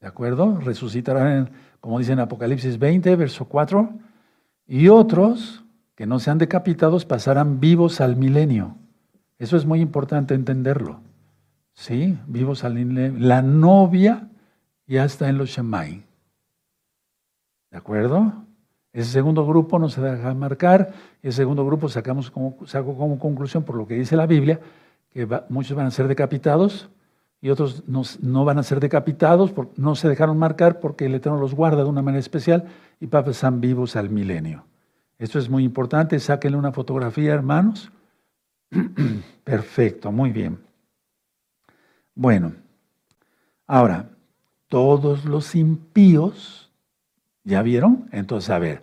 ¿De acuerdo? Resucitarán, como dice en Apocalipsis 20, verso 4. Y otros que no sean decapitados pasarán vivos al milenio. Eso es muy importante entenderlo. ¿Sí? Vivos al milenio. La novia ya está en los Shemai. ¿De acuerdo? Ese segundo grupo no se deja marcar. Ese segundo grupo sacamos como, saco como conclusión, por lo que dice la Biblia, que muchos van a ser decapitados y otros no, van a ser decapitados, no se dejaron marcar porque el Eterno los guarda de una manera especial y pasan vivos al milenio. Esto es muy importante. Sáquenle una fotografía, hermanos. Perfecto, muy bien. Bueno, ahora, todos los impíos, ¿ya vieron? Entonces, a ver,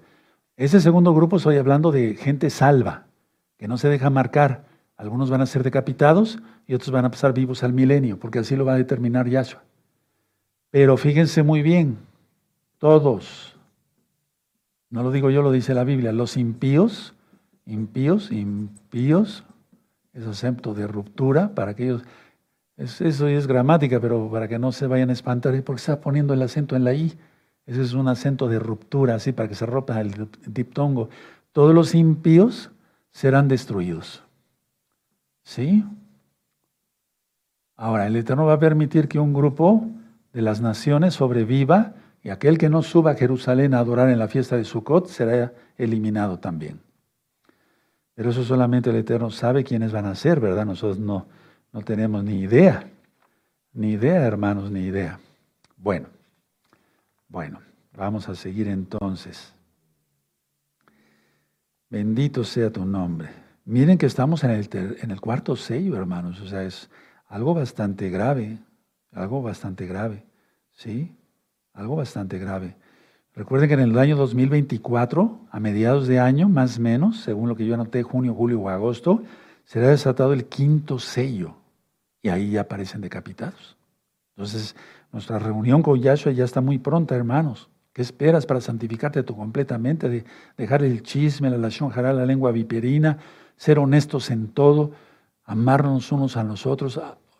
ese segundo grupo estoy hablando de gente salva, que no se deja marcar. Algunos van a ser decapitados y otros van a pasar vivos al milenio, porque así lo va a determinar Yahshua. Pero fíjense muy bien, todos, no lo digo yo, lo dice la Biblia, los impíos, impíos, impíos, es acepto de ruptura para aquellos eso es gramática, pero para que no se vayan a espantar, porque está poniendo el acento en la I. Ese es un acento de ruptura, así, para que se rompa el diptongo. Todos los impíos serán destruidos. ¿Sí? Ahora, el Eterno va a permitir que un grupo de las naciones sobreviva y aquel que no suba a Jerusalén a adorar en la fiesta de Sukkot será eliminado también. Pero eso solamente el Eterno sabe quiénes van a ser, ¿verdad? Nosotros no. No tenemos ni idea, ni idea, hermanos, ni idea. Bueno, bueno, vamos a seguir entonces. Bendito sea tu nombre. Miren que estamos en el, en el cuarto sello, hermanos. O sea, es algo bastante grave, algo bastante grave, ¿sí? Algo bastante grave. Recuerden que en el año 2024, a mediados de año, más o menos, según lo que yo anoté, junio, julio o agosto, será desatado el quinto sello y ahí ya aparecen decapitados. Entonces, nuestra reunión con Yahshua ya está muy pronta, hermanos. ¿Qué esperas para santificarte tú completamente? De dejar el chisme, la lación la lengua viperina, ser honestos en todo, amarnos unos a nosotros,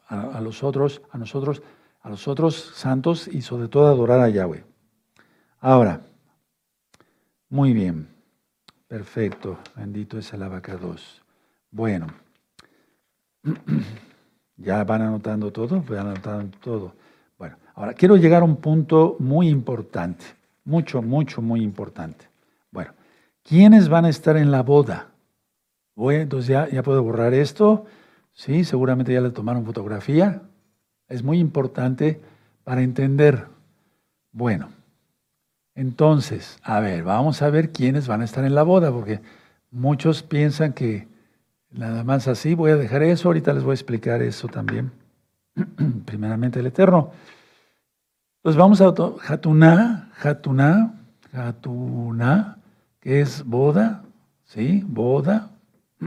a, los otros, a nosotros, a los otros santos y sobre todo adorar a Yahweh. Ahora, muy bien, perfecto, bendito es el abacados. Bueno, ya van anotando todo, van anotando todo. Ahora quiero llegar a un punto muy importante, mucho, mucho, muy importante. Bueno, ¿quiénes van a estar en la boda? Voy, entonces ya, ya puedo borrar esto, sí, seguramente ya le tomaron fotografía. Es muy importante para entender. Bueno, entonces, a ver, vamos a ver quiénes van a estar en la boda, porque muchos piensan que Nada más así, voy a dejar eso, ahorita les voy a explicar eso también. Primeramente el Eterno. Pues vamos a Jatuná, Jatuná, Jatuná, que es boda, ¿sí? Boda.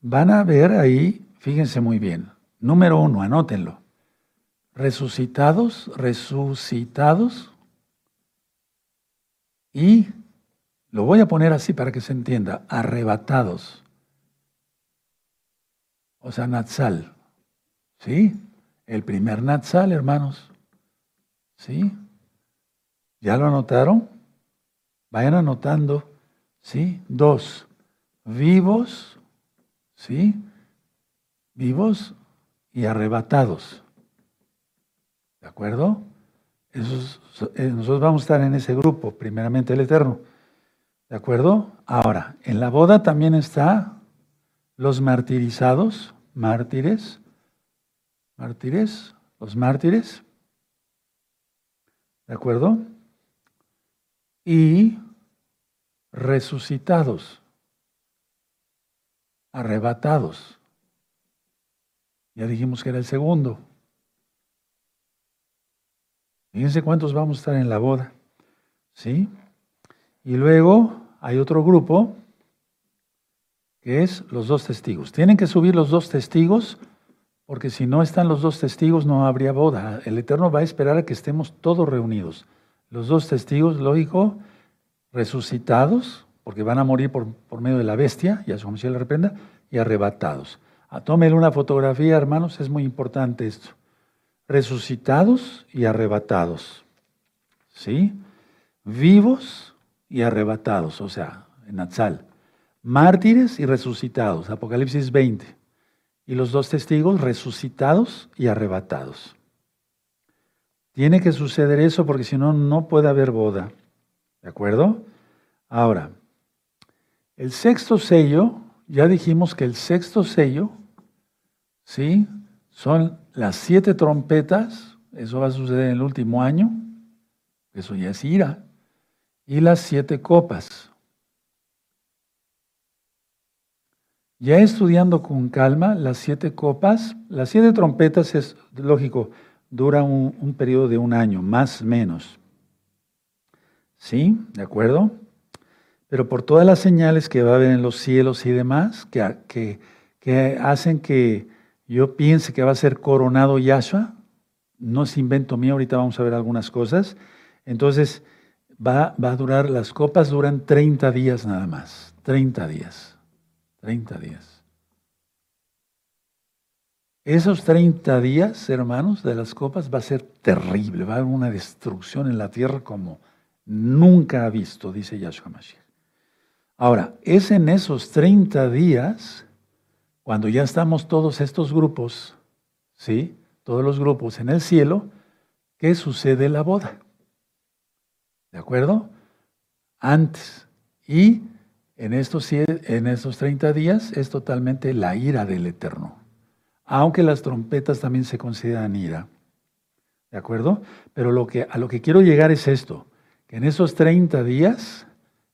Van a ver ahí, fíjense muy bien, número uno, anótenlo. Resucitados, resucitados y lo voy a poner así para que se entienda, arrebatados. O sea, Natsal. ¿Sí? El primer Natsal, hermanos. ¿Sí? ¿Ya lo anotaron? Vayan anotando. ¿Sí? Dos, vivos. ¿Sí? Vivos y arrebatados. ¿De acuerdo? Eh, nosotros vamos a estar en ese grupo, primeramente el Eterno. ¿De acuerdo? Ahora, en la boda también está los martirizados, mártires, mártires, los mártires. ¿De acuerdo? Y resucitados, arrebatados. Ya dijimos que era el segundo. Fíjense cuántos vamos a estar en la boda. ¿Sí? Y luego hay otro grupo que es los dos testigos. Tienen que subir los dos testigos porque si no están los dos testigos no habría boda. El Eterno va a esperar a que estemos todos reunidos. Los dos testigos, lógico, resucitados, porque van a morir por, por medio de la bestia, y a su le reprenda, y arrebatados. Ah, tómenle una fotografía, hermanos, es muy importante esto. Resucitados y arrebatados. ¿Sí? Vivos y arrebatados, o sea, en Atzal. Mártires y resucitados, Apocalipsis 20. Y los dos testigos resucitados y arrebatados. Tiene que suceder eso porque si no, no puede haber boda. ¿De acuerdo? Ahora, el sexto sello, ya dijimos que el sexto sello, ¿sí? Son las siete trompetas, eso va a suceder en el último año, eso ya es ira, y las siete copas. Ya estudiando con calma las siete copas, las siete trompetas es lógico, dura un, un periodo de un año, más o menos. ¿Sí? ¿De acuerdo? Pero por todas las señales que va a haber en los cielos y demás, que, que, hacen que yo piense que va a ser coronado Yahshua, no es invento mío, ahorita vamos a ver algunas cosas. Entonces, va, va a durar, las copas duran 30 días nada más, 30 días, 30 días. Esos 30 días, hermanos, de las copas va a ser terrible, va a haber una destrucción en la tierra como nunca ha visto, dice Yahshua Mashiach. Ahora, es en esos 30 días, cuando ya estamos todos estos grupos, ¿sí? Todos los grupos en el cielo, que sucede la boda. ¿De acuerdo? Antes. Y en estos, en estos 30 días es totalmente la ira del Eterno aunque las trompetas también se consideran ira. ¿De acuerdo? Pero lo que, a lo que quiero llegar es esto, que en esos 30 días,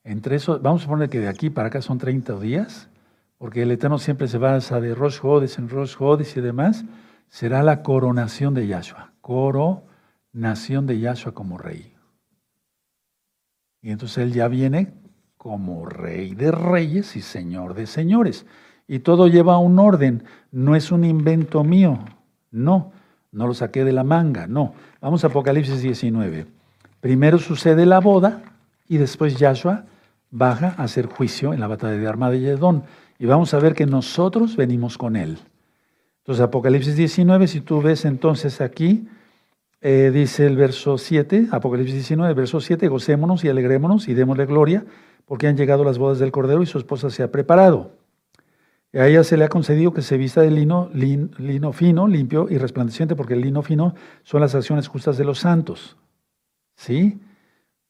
entre esos, vamos a poner que de aquí para acá son 30 días, porque el Eterno siempre se basa de Rosh Hodes en Rosh Hodes y demás, será la coronación de Yahshua, coronación de Yahshua como rey. Y entonces él ya viene como rey de reyes y señor de señores. Y todo lleva un orden, no es un invento mío, no, no lo saqué de la manga, no. Vamos a Apocalipsis 19. Primero sucede la boda y después Yahshua baja a hacer juicio en la batalla de Armada y Edón. Y vamos a ver que nosotros venimos con él. Entonces, Apocalipsis 19, si tú ves entonces aquí, eh, dice el verso 7, Apocalipsis 19, verso 7, gocémonos y alegrémonos y démosle gloria, porque han llegado las bodas del Cordero y su esposa se ha preparado. A ella se le ha concedido que se vista de lino, lino fino, limpio y resplandeciente, porque el lino fino son las acciones justas de los santos. ¿Sí?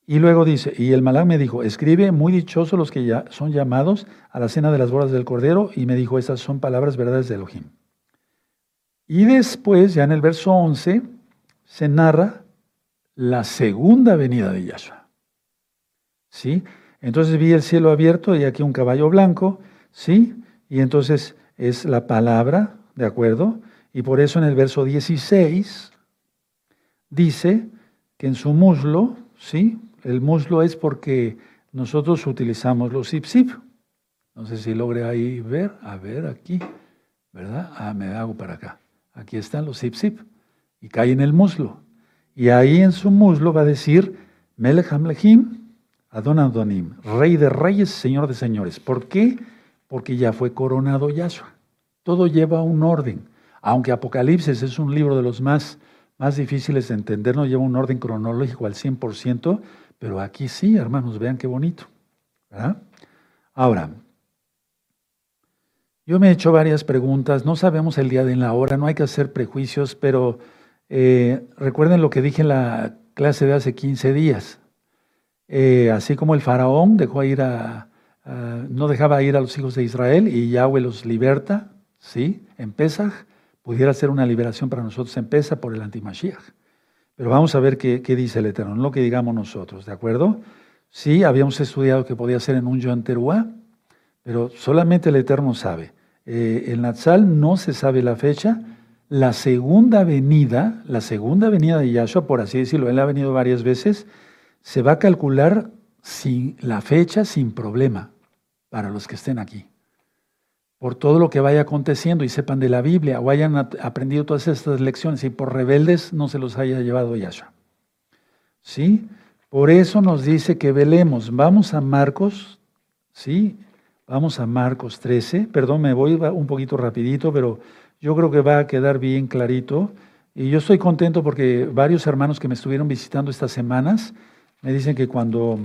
Y luego dice, y el malán me dijo, escribe, muy dichosos los que ya son llamados a la cena de las bodas del Cordero, y me dijo, estas son palabras verdades de Elohim. Y después, ya en el verso 11, se narra la segunda venida de Yahshua. ¿Sí? Entonces vi el cielo abierto y aquí un caballo blanco, ¿sí? Y entonces es la palabra, ¿de acuerdo? Y por eso en el verso 16 dice que en su muslo, ¿sí? El muslo es porque nosotros utilizamos los zip zip. No sé si logre ahí ver, a ver aquí, ¿verdad? Ah, me hago para acá. Aquí están los zip zip y cae en el muslo. Y ahí en su muslo va a decir Melech Hamlechim Adon Adonim, Rey de Reyes, Señor de Señores. ¿Por qué? porque ya fue coronado Yahshua. Todo lleva un orden. Aunque Apocalipsis es un libro de los más, más difíciles de entender, no lleva un orden cronológico al 100%, pero aquí sí, hermanos, vean qué bonito. Ahora, yo me he hecho varias preguntas, no sabemos el día de la hora, no hay que hacer prejuicios, pero eh, recuerden lo que dije en la clase de hace 15 días. Eh, así como el faraón dejó ir a, no dejaba ir a los hijos de Israel y Yahweh los liberta, ¿sí? En Pesach, pudiera ser una liberación para nosotros en Pesach por el antimashiach. Pero vamos a ver qué, dice el Eterno, no lo que digamos nosotros, ¿de acuerdo? Sí, habíamos estudiado que podía ser en un Yom pero solamente el Eterno sabe. Eh, en Natsal no se sabe la fecha. La segunda venida, la segunda venida de Yahshua, por así decirlo, él ha venido varias veces, se va a calcular sin la fecha sin problema para los que estén aquí. Por todo lo que vaya aconteciendo y sepan de la Biblia o hayan aprendido todas estas lecciones y por rebeldes no se los haya llevado Yahshua. ¿Sí? Por eso nos dice que velemos. Vamos a Marcos, ¿sí? Vamos a Marcos 13. Perdón, me voy un poquito rapidito, pero yo creo que va a quedar bien clarito. Y yo estoy contento porque varios hermanos que me estuvieron visitando estas semanas me dicen que cuando,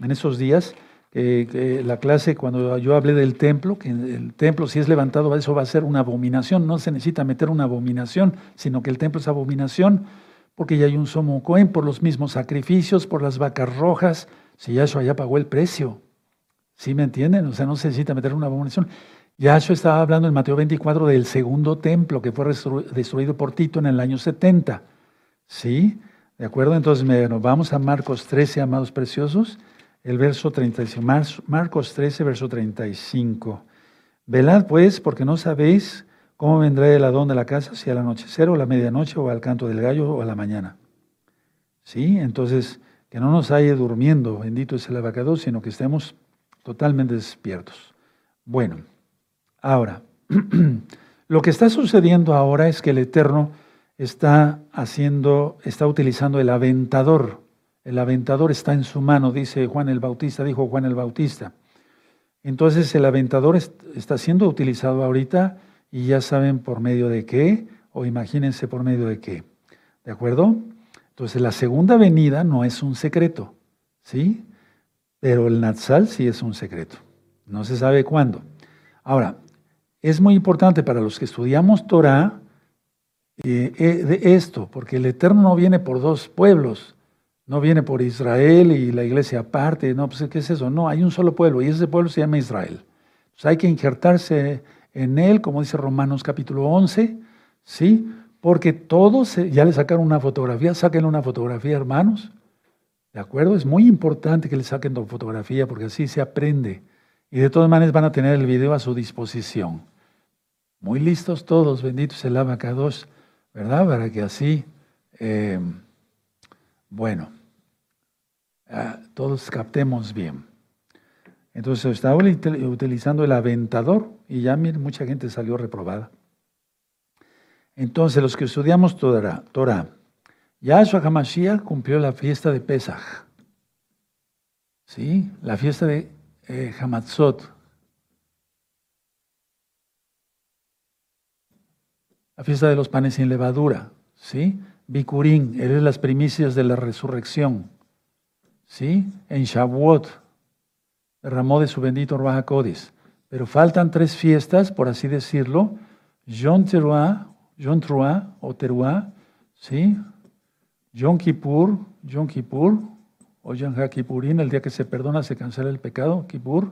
en esos días, que la clase, cuando yo hablé del templo, que el templo si es levantado, eso va a ser una abominación. No se necesita meter una abominación, sino que el templo es abominación porque ya hay un somo cohen por los mismos sacrificios, por las vacas rojas, si ya pagó el precio. ¿Sí me entienden? O sea, no se necesita meter una abominación. Yahshua estaba hablando en Mateo 24 del segundo templo que fue destruido por Tito en el año 70. ¿Sí? ¿De acuerdo? Entonces, nos vamos a Marcos 13, amados preciosos, el verso 35. Marcos 13, verso 35. Velad pues, porque no sabéis ¿Cómo vendrá el ladrón de la casa? Si al anochecer o a la medianoche o al canto del gallo o a la mañana. ¿Sí? Entonces, que no nos haya durmiendo, bendito es el abacado, sino que estemos totalmente despiertos. Bueno, ahora, lo que está sucediendo ahora es que el Eterno está haciendo, está utilizando el aventador. El aventador está en su mano, dice Juan el Bautista, dijo Juan el Bautista. Entonces el aventador está siendo utilizado ahorita y ya saben por medio de qué, o imagínense por medio de qué. ¿De acuerdo? Entonces la segunda venida no es un secreto, ¿sí? Pero el Natsal sí es un secreto. No se sabe cuándo. Ahora, es muy importante para los que estudiamos Torah eh, eh, de esto, porque el Eterno no viene por dos pueblos, no viene por Israel y la iglesia aparte, no, pues ¿qué es eso? No, hay un solo pueblo y ese pueblo se llama Israel. Entonces hay que injertarse en él, como dice Romanos capítulo 11, ¿sí? Porque todos, ya le sacaron una fotografía, saquen una fotografía, hermanos. ¿De acuerdo? Es muy importante que le saquen la fotografía porque así se aprende. Y de todas maneras van a tener el video a su disposición. Muy listos todos, benditos el Abacados, ¿verdad? Para que así, eh, bueno, ah, todos captemos bien. Entonces estaba utilizando el aventador y ya mucha gente salió reprobada. Entonces los que estudiamos Torah, Torah Yahshua HaMashiach cumplió la fiesta de Pesach. ¿Sí? La fiesta de eh, Hamatzot. La fiesta de los panes sin levadura. ¿Sí? Bikurín, él es las primicias de la resurrección. ¿Sí? En Shavuot derramó de su bendito Ruach. Pero faltan tres fiestas, por así decirlo, Yom Teruah, Yom Teruah o Teruah, ¿sí? Yom Kippur, Yom Kippur, o Yom HaKippurín, el día que se perdona, se cancela el pecado, Kippur.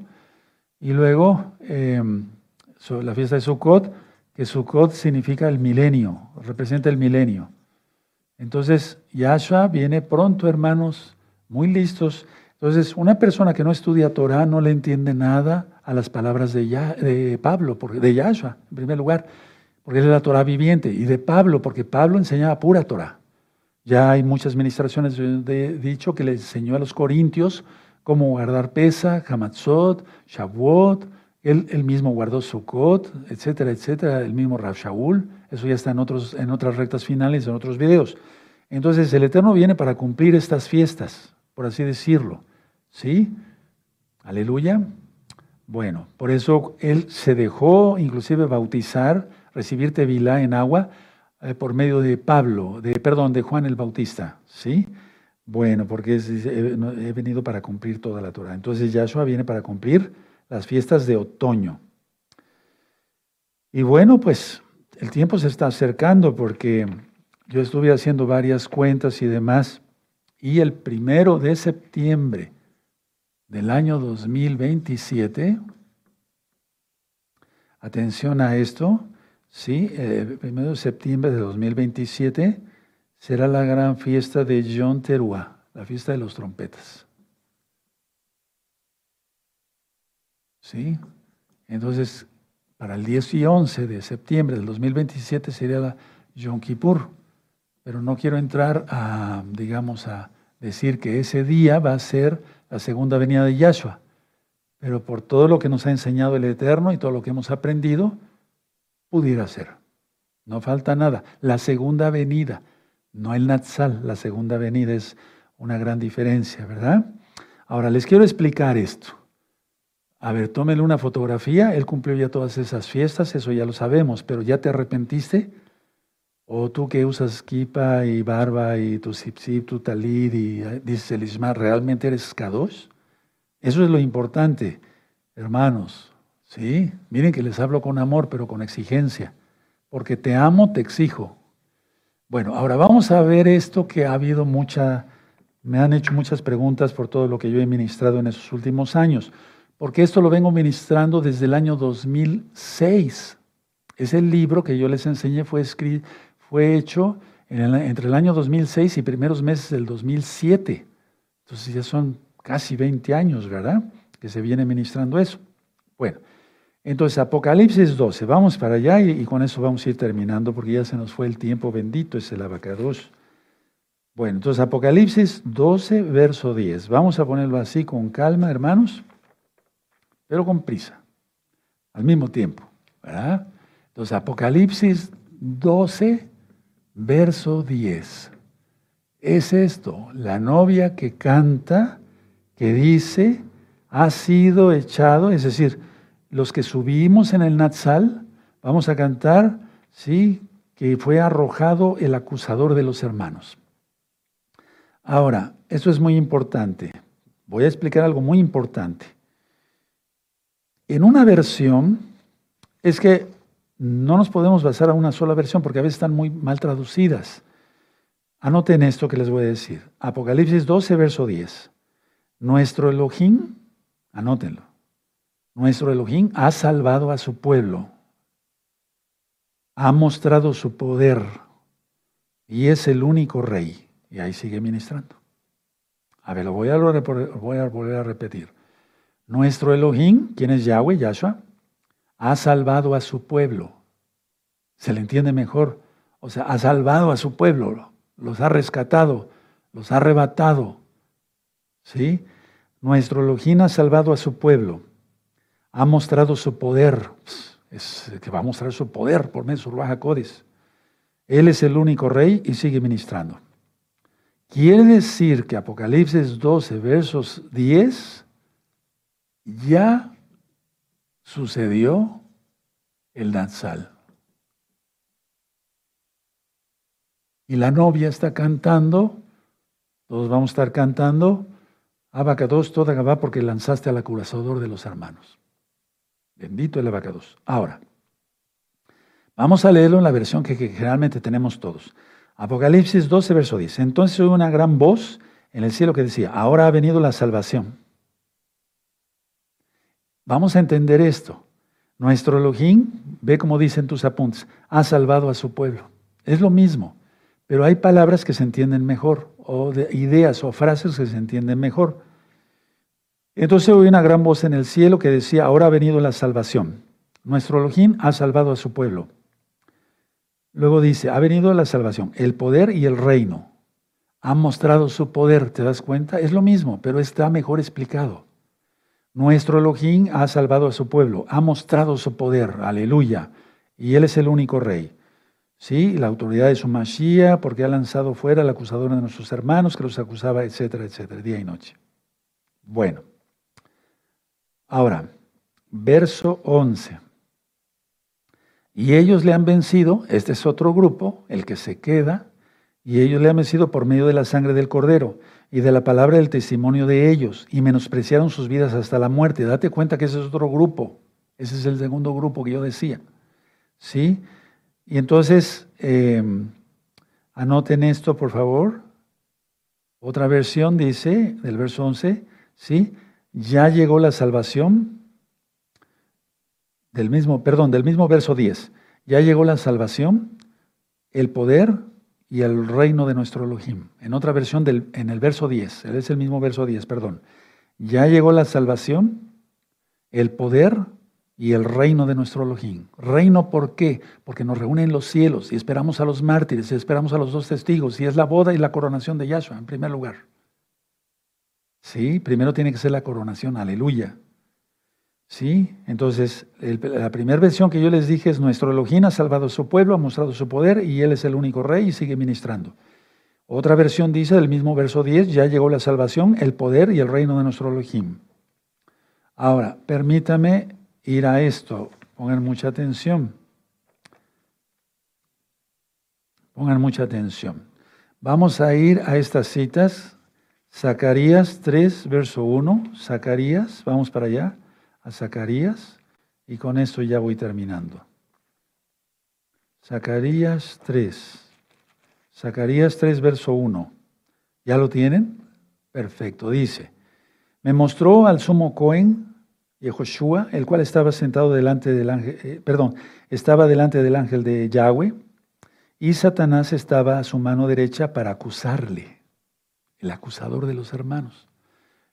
Y luego em, la fiesta de Sukkot, que Sukkot significa el milenio, representa el milenio. Entonces, Yahshua viene pronto, hermanos, muy listos. Entonces, una persona que no estudia Torah no le entiende nada a las palabras de, de Pablo, de Yahshua, en primer lugar, porque él es la Torah viviente, y de Pablo, porque Pablo enseñaba pura Torah. Ya hay muchas ministraciones de dicho que le enseñó a los corintios cómo guardar pesa, Hamatzot, Shavuot, él, mismo guardó Sukkot, etcétera, etcétera, el mismo Rav Shaul, eso ya está en, otros, en otras rectas finales, en otros videos. Entonces el Eterno viene para cumplir estas fiestas, por así decirlo. ¿Sí? Aleluya. Bueno, por eso él se dejó inclusive bautizar, recibir tevilá en agua eh, por medio de Pablo, de perdón, de Juan el Bautista, ¿sí? Bueno, porque he venido para cumplir toda la Torah. Entonces Yahshua viene para cumplir las fiestas de otoño. Y bueno, pues el tiempo se está acercando porque yo estuve haciendo varias cuentas y demás. Y el primero de septiembre del año 2027, atención a esto, sí, el primero de septiembre de 2027 será la gran fiesta de John Teruá, la fiesta de los trompetas. ¿Sí? Entonces, para el 10 y 11 de septiembre del 2027 sería la Yom Kippur pero no quiero entrar a, digamos, a decir que ese día va a ser la segunda venida de Yahshua. Pero por todo lo que nos ha enseñado el Eterno y todo lo que hemos aprendido, pudiera ser. No falta nada. La segunda venida, no el Natsal, la segunda venida es una gran diferencia, ¿verdad? Ahora, les quiero explicar esto. A ver, tómele una fotografía, él cumplió ya todas esas fiestas, eso ya lo sabemos, pero ¿ya te arrepentiste? O tú que usas kipa y barba y tu zip tu talid y eh, dices el isma, ¿realmente eres kadosh? Eso es lo importante, hermanos. Sí, miren que les hablo con amor, pero con exigencia. Porque te amo, te exijo. Bueno, ahora vamos a ver esto que ha habido mucha, me han hecho muchas preguntas por todo lo que yo he ministrado en esos últimos años. Porque esto lo vengo ministrando desde el año 2006. Ese libro que yo les enseñé fue escrito fue hecho entre el año 2006 y primeros meses del 2007. Entonces ya son casi 20 años, ¿verdad? Que se viene ministrando eso. Bueno, entonces Apocalipsis 12, vamos para allá y, con eso vamos a ir terminando porque ya se nos fue el tiempo, bendito es el abacados. Bueno, entonces Apocalipsis 12, verso 10. Vamos a ponerlo así con calma, hermanos, pero con prisa, al mismo tiempo. Entonces Apocalipsis 12, verso 10. Es esto, la novia que canta, que dice, ha sido echado, es decir, los que subimos en el Natsal, vamos a cantar, sí, que fue arrojado el acusador de los hermanos. Ahora, esto es muy importante. Voy a explicar algo muy importante. En una versión, es que no nos podemos basar a una sola versión porque a veces están muy mal traducidas. Anoten esto que les voy a decir. Apocalipsis 12, verso 10. Nuestro Elohim, anótenlo, nuestro Elohim ha salvado a su pueblo, ha mostrado su poder y es el único rey. Y ahí sigue ministrando. A ver, lo voy a, a volver a repetir. Nuestro Elohim, ¿quién es Yahweh, Yahshua? ha salvado a su pueblo. Se le entiende mejor. O sea, ha salvado a su pueblo, los ha rescatado, los ha arrebatado. ¿Sí? Nuestro Elohim ha salvado a su pueblo. Ha mostrado su poder. Es que va a mostrar su poder por medio de su Él es el único rey y sigue ministrando. Quiere decir que Apocalipsis 12, versos 10, ya sucedió el danzal. Y la novia está cantando, todos vamos a estar cantando, Abacados toda Gabá porque lanzaste al acusador de los hermanos. Bendito el Abacados. Ahora, vamos a leerlo en la versión que, generalmente tenemos todos. Apocalipsis 12, verso 10. Entonces hubo una gran voz en el cielo que decía, ahora ha venido la salvación Vamos a entender esto. Nuestro Elohim, ve como dicen tus apuntes, ha salvado a su pueblo. Es lo mismo, pero hay palabras que se entienden mejor, o ideas o frases que se entienden mejor. Entonces oí una gran voz en el cielo que decía, ahora ha venido la salvación. Nuestro Elohim ha salvado a su pueblo. Luego dice, ha venido la salvación, el poder y el reino. Ha mostrado su poder, ¿te das cuenta? Es lo mismo, pero está mejor explicado. Nuestro Elohim ha salvado a su pueblo, ha mostrado su poder, aleluya, y Él es el único rey. Sí, la autoridad de su Mashiach, porque ha lanzado fuera al acusador de nuestros hermanos que los acusaba, etcétera, etcétera, día y noche. Bueno, ahora, verso 11. Y ellos le han vencido, este es otro grupo, el que se queda, y ellos le han vencido por medio de la sangre del cordero y de la palabra del testimonio de ellos, y menospreciaron sus vidas hasta la muerte. Date cuenta que ese es otro grupo, ese es el segundo grupo que yo decía. ¿Sí? Y entonces, em, anoten esto, por favor. Otra versión dice, del verso 11, ¿sí? Ya llegó la salvación, del mismo, perdón, del mismo verso 10. Ya llegó la salvación, el poder, y el reino de nuestro Elohim. En otra versión, del, en el verso 10, es el mismo verso 10, perdón. Ya llegó la salvación, el poder y el reino de nuestro Elohim. Reino, ¿por qué? Porque nos reúnen los cielos y esperamos a los mártires, y esperamos a los dos testigos, y es la boda y la coronación de Yahshua, en primer lugar. Sí, primero tiene que ser la coronación, aleluya. ¿Sí? Entonces, la primera versión que yo les dije es, nuestro Elohim ha salvado su pueblo, ha mostrado su poder y Él es el único rey y sigue ministrando. Otra versión dice del mismo verso 10, ya llegó la salvación, el poder y el reino de nuestro Elohim. Ahora, permítame ir a esto, pongan mucha atención. Pongan mucha atención. Vamos a ir a estas citas. Zacarías 3, verso 1. Zacarías, vamos para allá, a Zacarías. Y con esto ya voy terminando. Zacarías 3. Zacarías 3, verso 1. ¿Ya lo tienen? Perfecto. Dice, me mostró al sumo Cohen, Yehoshua, el cual estaba sentado delante del ángel, eh, perdón, estaba delante del ángel de Yahweh, y Satanás estaba a su mano derecha para acusarle, el acusador de los hermanos.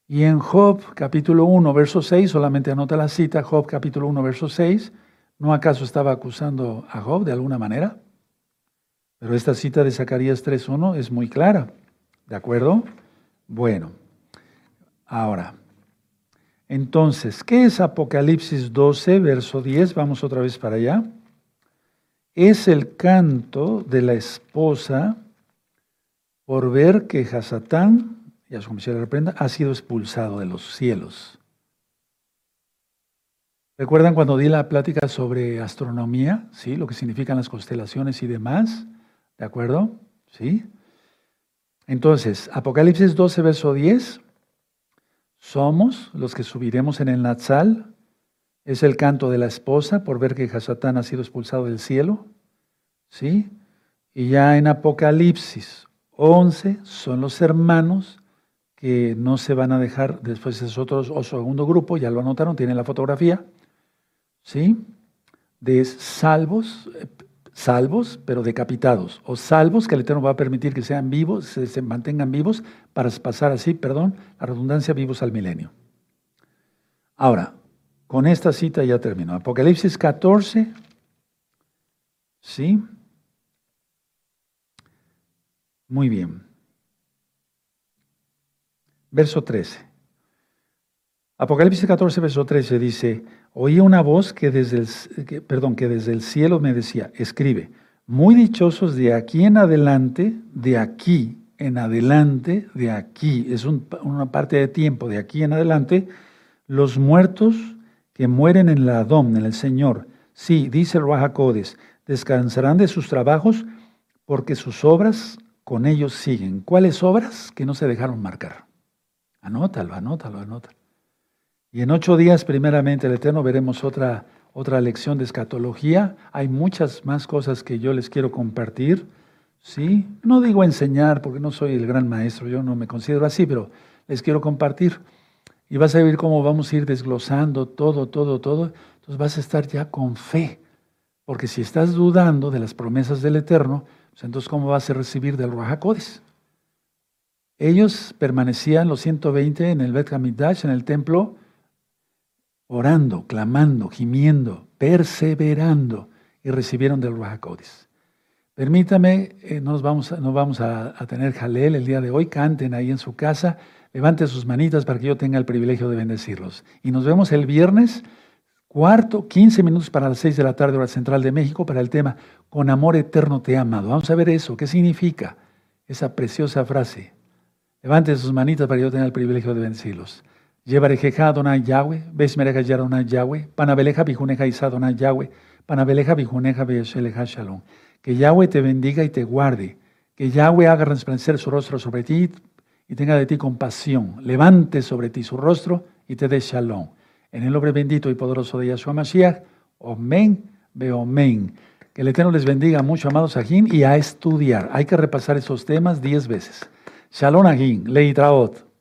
Y en Job capítulo 1, verso 6, solamente anota la cita, Job capítulo 1, verso 6, ¿no acaso estaba acusando a Job de alguna manera? Pero esta cita de Zacarías 3.1 es muy clara, ¿de acuerdo? Bueno, ahora, entonces, ¿qué es Apocalipsis 12, verso 10? Vamos otra vez para allá es el canto de la esposa por ver que Hasatán, y a su le reprenda, ha sido expulsado de los cielos. ¿Recuerdan cuando di la plática sobre astronomía? ¿Sí? Lo que significan las constelaciones y demás. ¿De acuerdo? ¿Sí? Entonces, Apocalipsis 12, verso 10. Somos los que subiremos en el Natsal es el canto de la esposa por ver que Hasatán ha sido expulsado del cielo. ¿Sí? Y ya en Apocalipsis 11 son los hermanos que no se van a dejar, después es otro, o segundo grupo, ya lo anotaron, tienen la fotografía, ¿sí? De salvos, salvos, pero decapitados, o salvos que el Eterno va a permitir que sean vivos, se, se mantengan vivos, para pasar así, perdón, la redundancia, vivos al milenio. Ahora, con esta cita ya termino. Apocalipsis 14. ¿Sí? Muy bien. Verso 13. Apocalipsis 14, verso 13 dice, oí una voz que desde el, perdón, que desde el cielo me decía, escribe, muy dichosos de aquí en adelante, de aquí en adelante, de aquí, es una parte de tiempo, de aquí en adelante, los muertos que mueren en la Adón, en el Señor. Sí, dice el Rajacodes, descansarán de sus trabajos porque sus obras con ellos siguen. ¿Cuáles obras? Que no se dejaron marcar. Anótalo, anótalo, anótalo. Y en ocho días, primeramente, el Eterno, veremos otra, otra lección de escatología. Hay muchas más cosas que yo les quiero compartir. ¿sí? No digo enseñar, porque no soy el gran maestro, yo no me considero así, pero les quiero compartir. Y vas a ver cómo vamos a ir desglosando todo, todo, todo. Entonces vas a estar ya con fe. Porque si estás dudando de las promesas del Eterno, entonces ¿cómo vas a recibir del Rahakodes? Ellos permanecían los 120 en el Bet Hamidash, en el templo, orando, clamando, gimiendo, perseverando, y recibieron del Rahakodes. Permítame, eh, no, nos vamos, no vamos a, a tener jalel el día de hoy, canten ahí en su casa, Levante sus manitas para que yo tenga el privilegio de bendecirlos. Y nos vemos el viernes, cuarto, 15 minutos para las 6 de la tarde, hora central de México, para el tema Con amor eterno te he amado. Vamos a ver eso, ¿qué significa esa preciosa frase? Levante sus manitas para que yo tenga el privilegio de bendecirlos. Llevarejeja Adonai Yahweh, Besmereja Adonai Yahweh, Panabeleja Bijuneja Isa Yahweh, Panabeleja Bijuneja Shalom. Que Yahweh te bendiga y te guarde. Que Yahweh haga resplandecer su rostro sobre ti y tenga de ti compasión, levante sobre ti su rostro y te dé shalom. En el nombre bendito y poderoso de Yahshua Mashiach, Omen, Beomen. Que el Eterno les bendiga mucho, amados Ajín, y a estudiar. Hay que repasar esos temas diez veces. Shalom Ajín, Leitraot.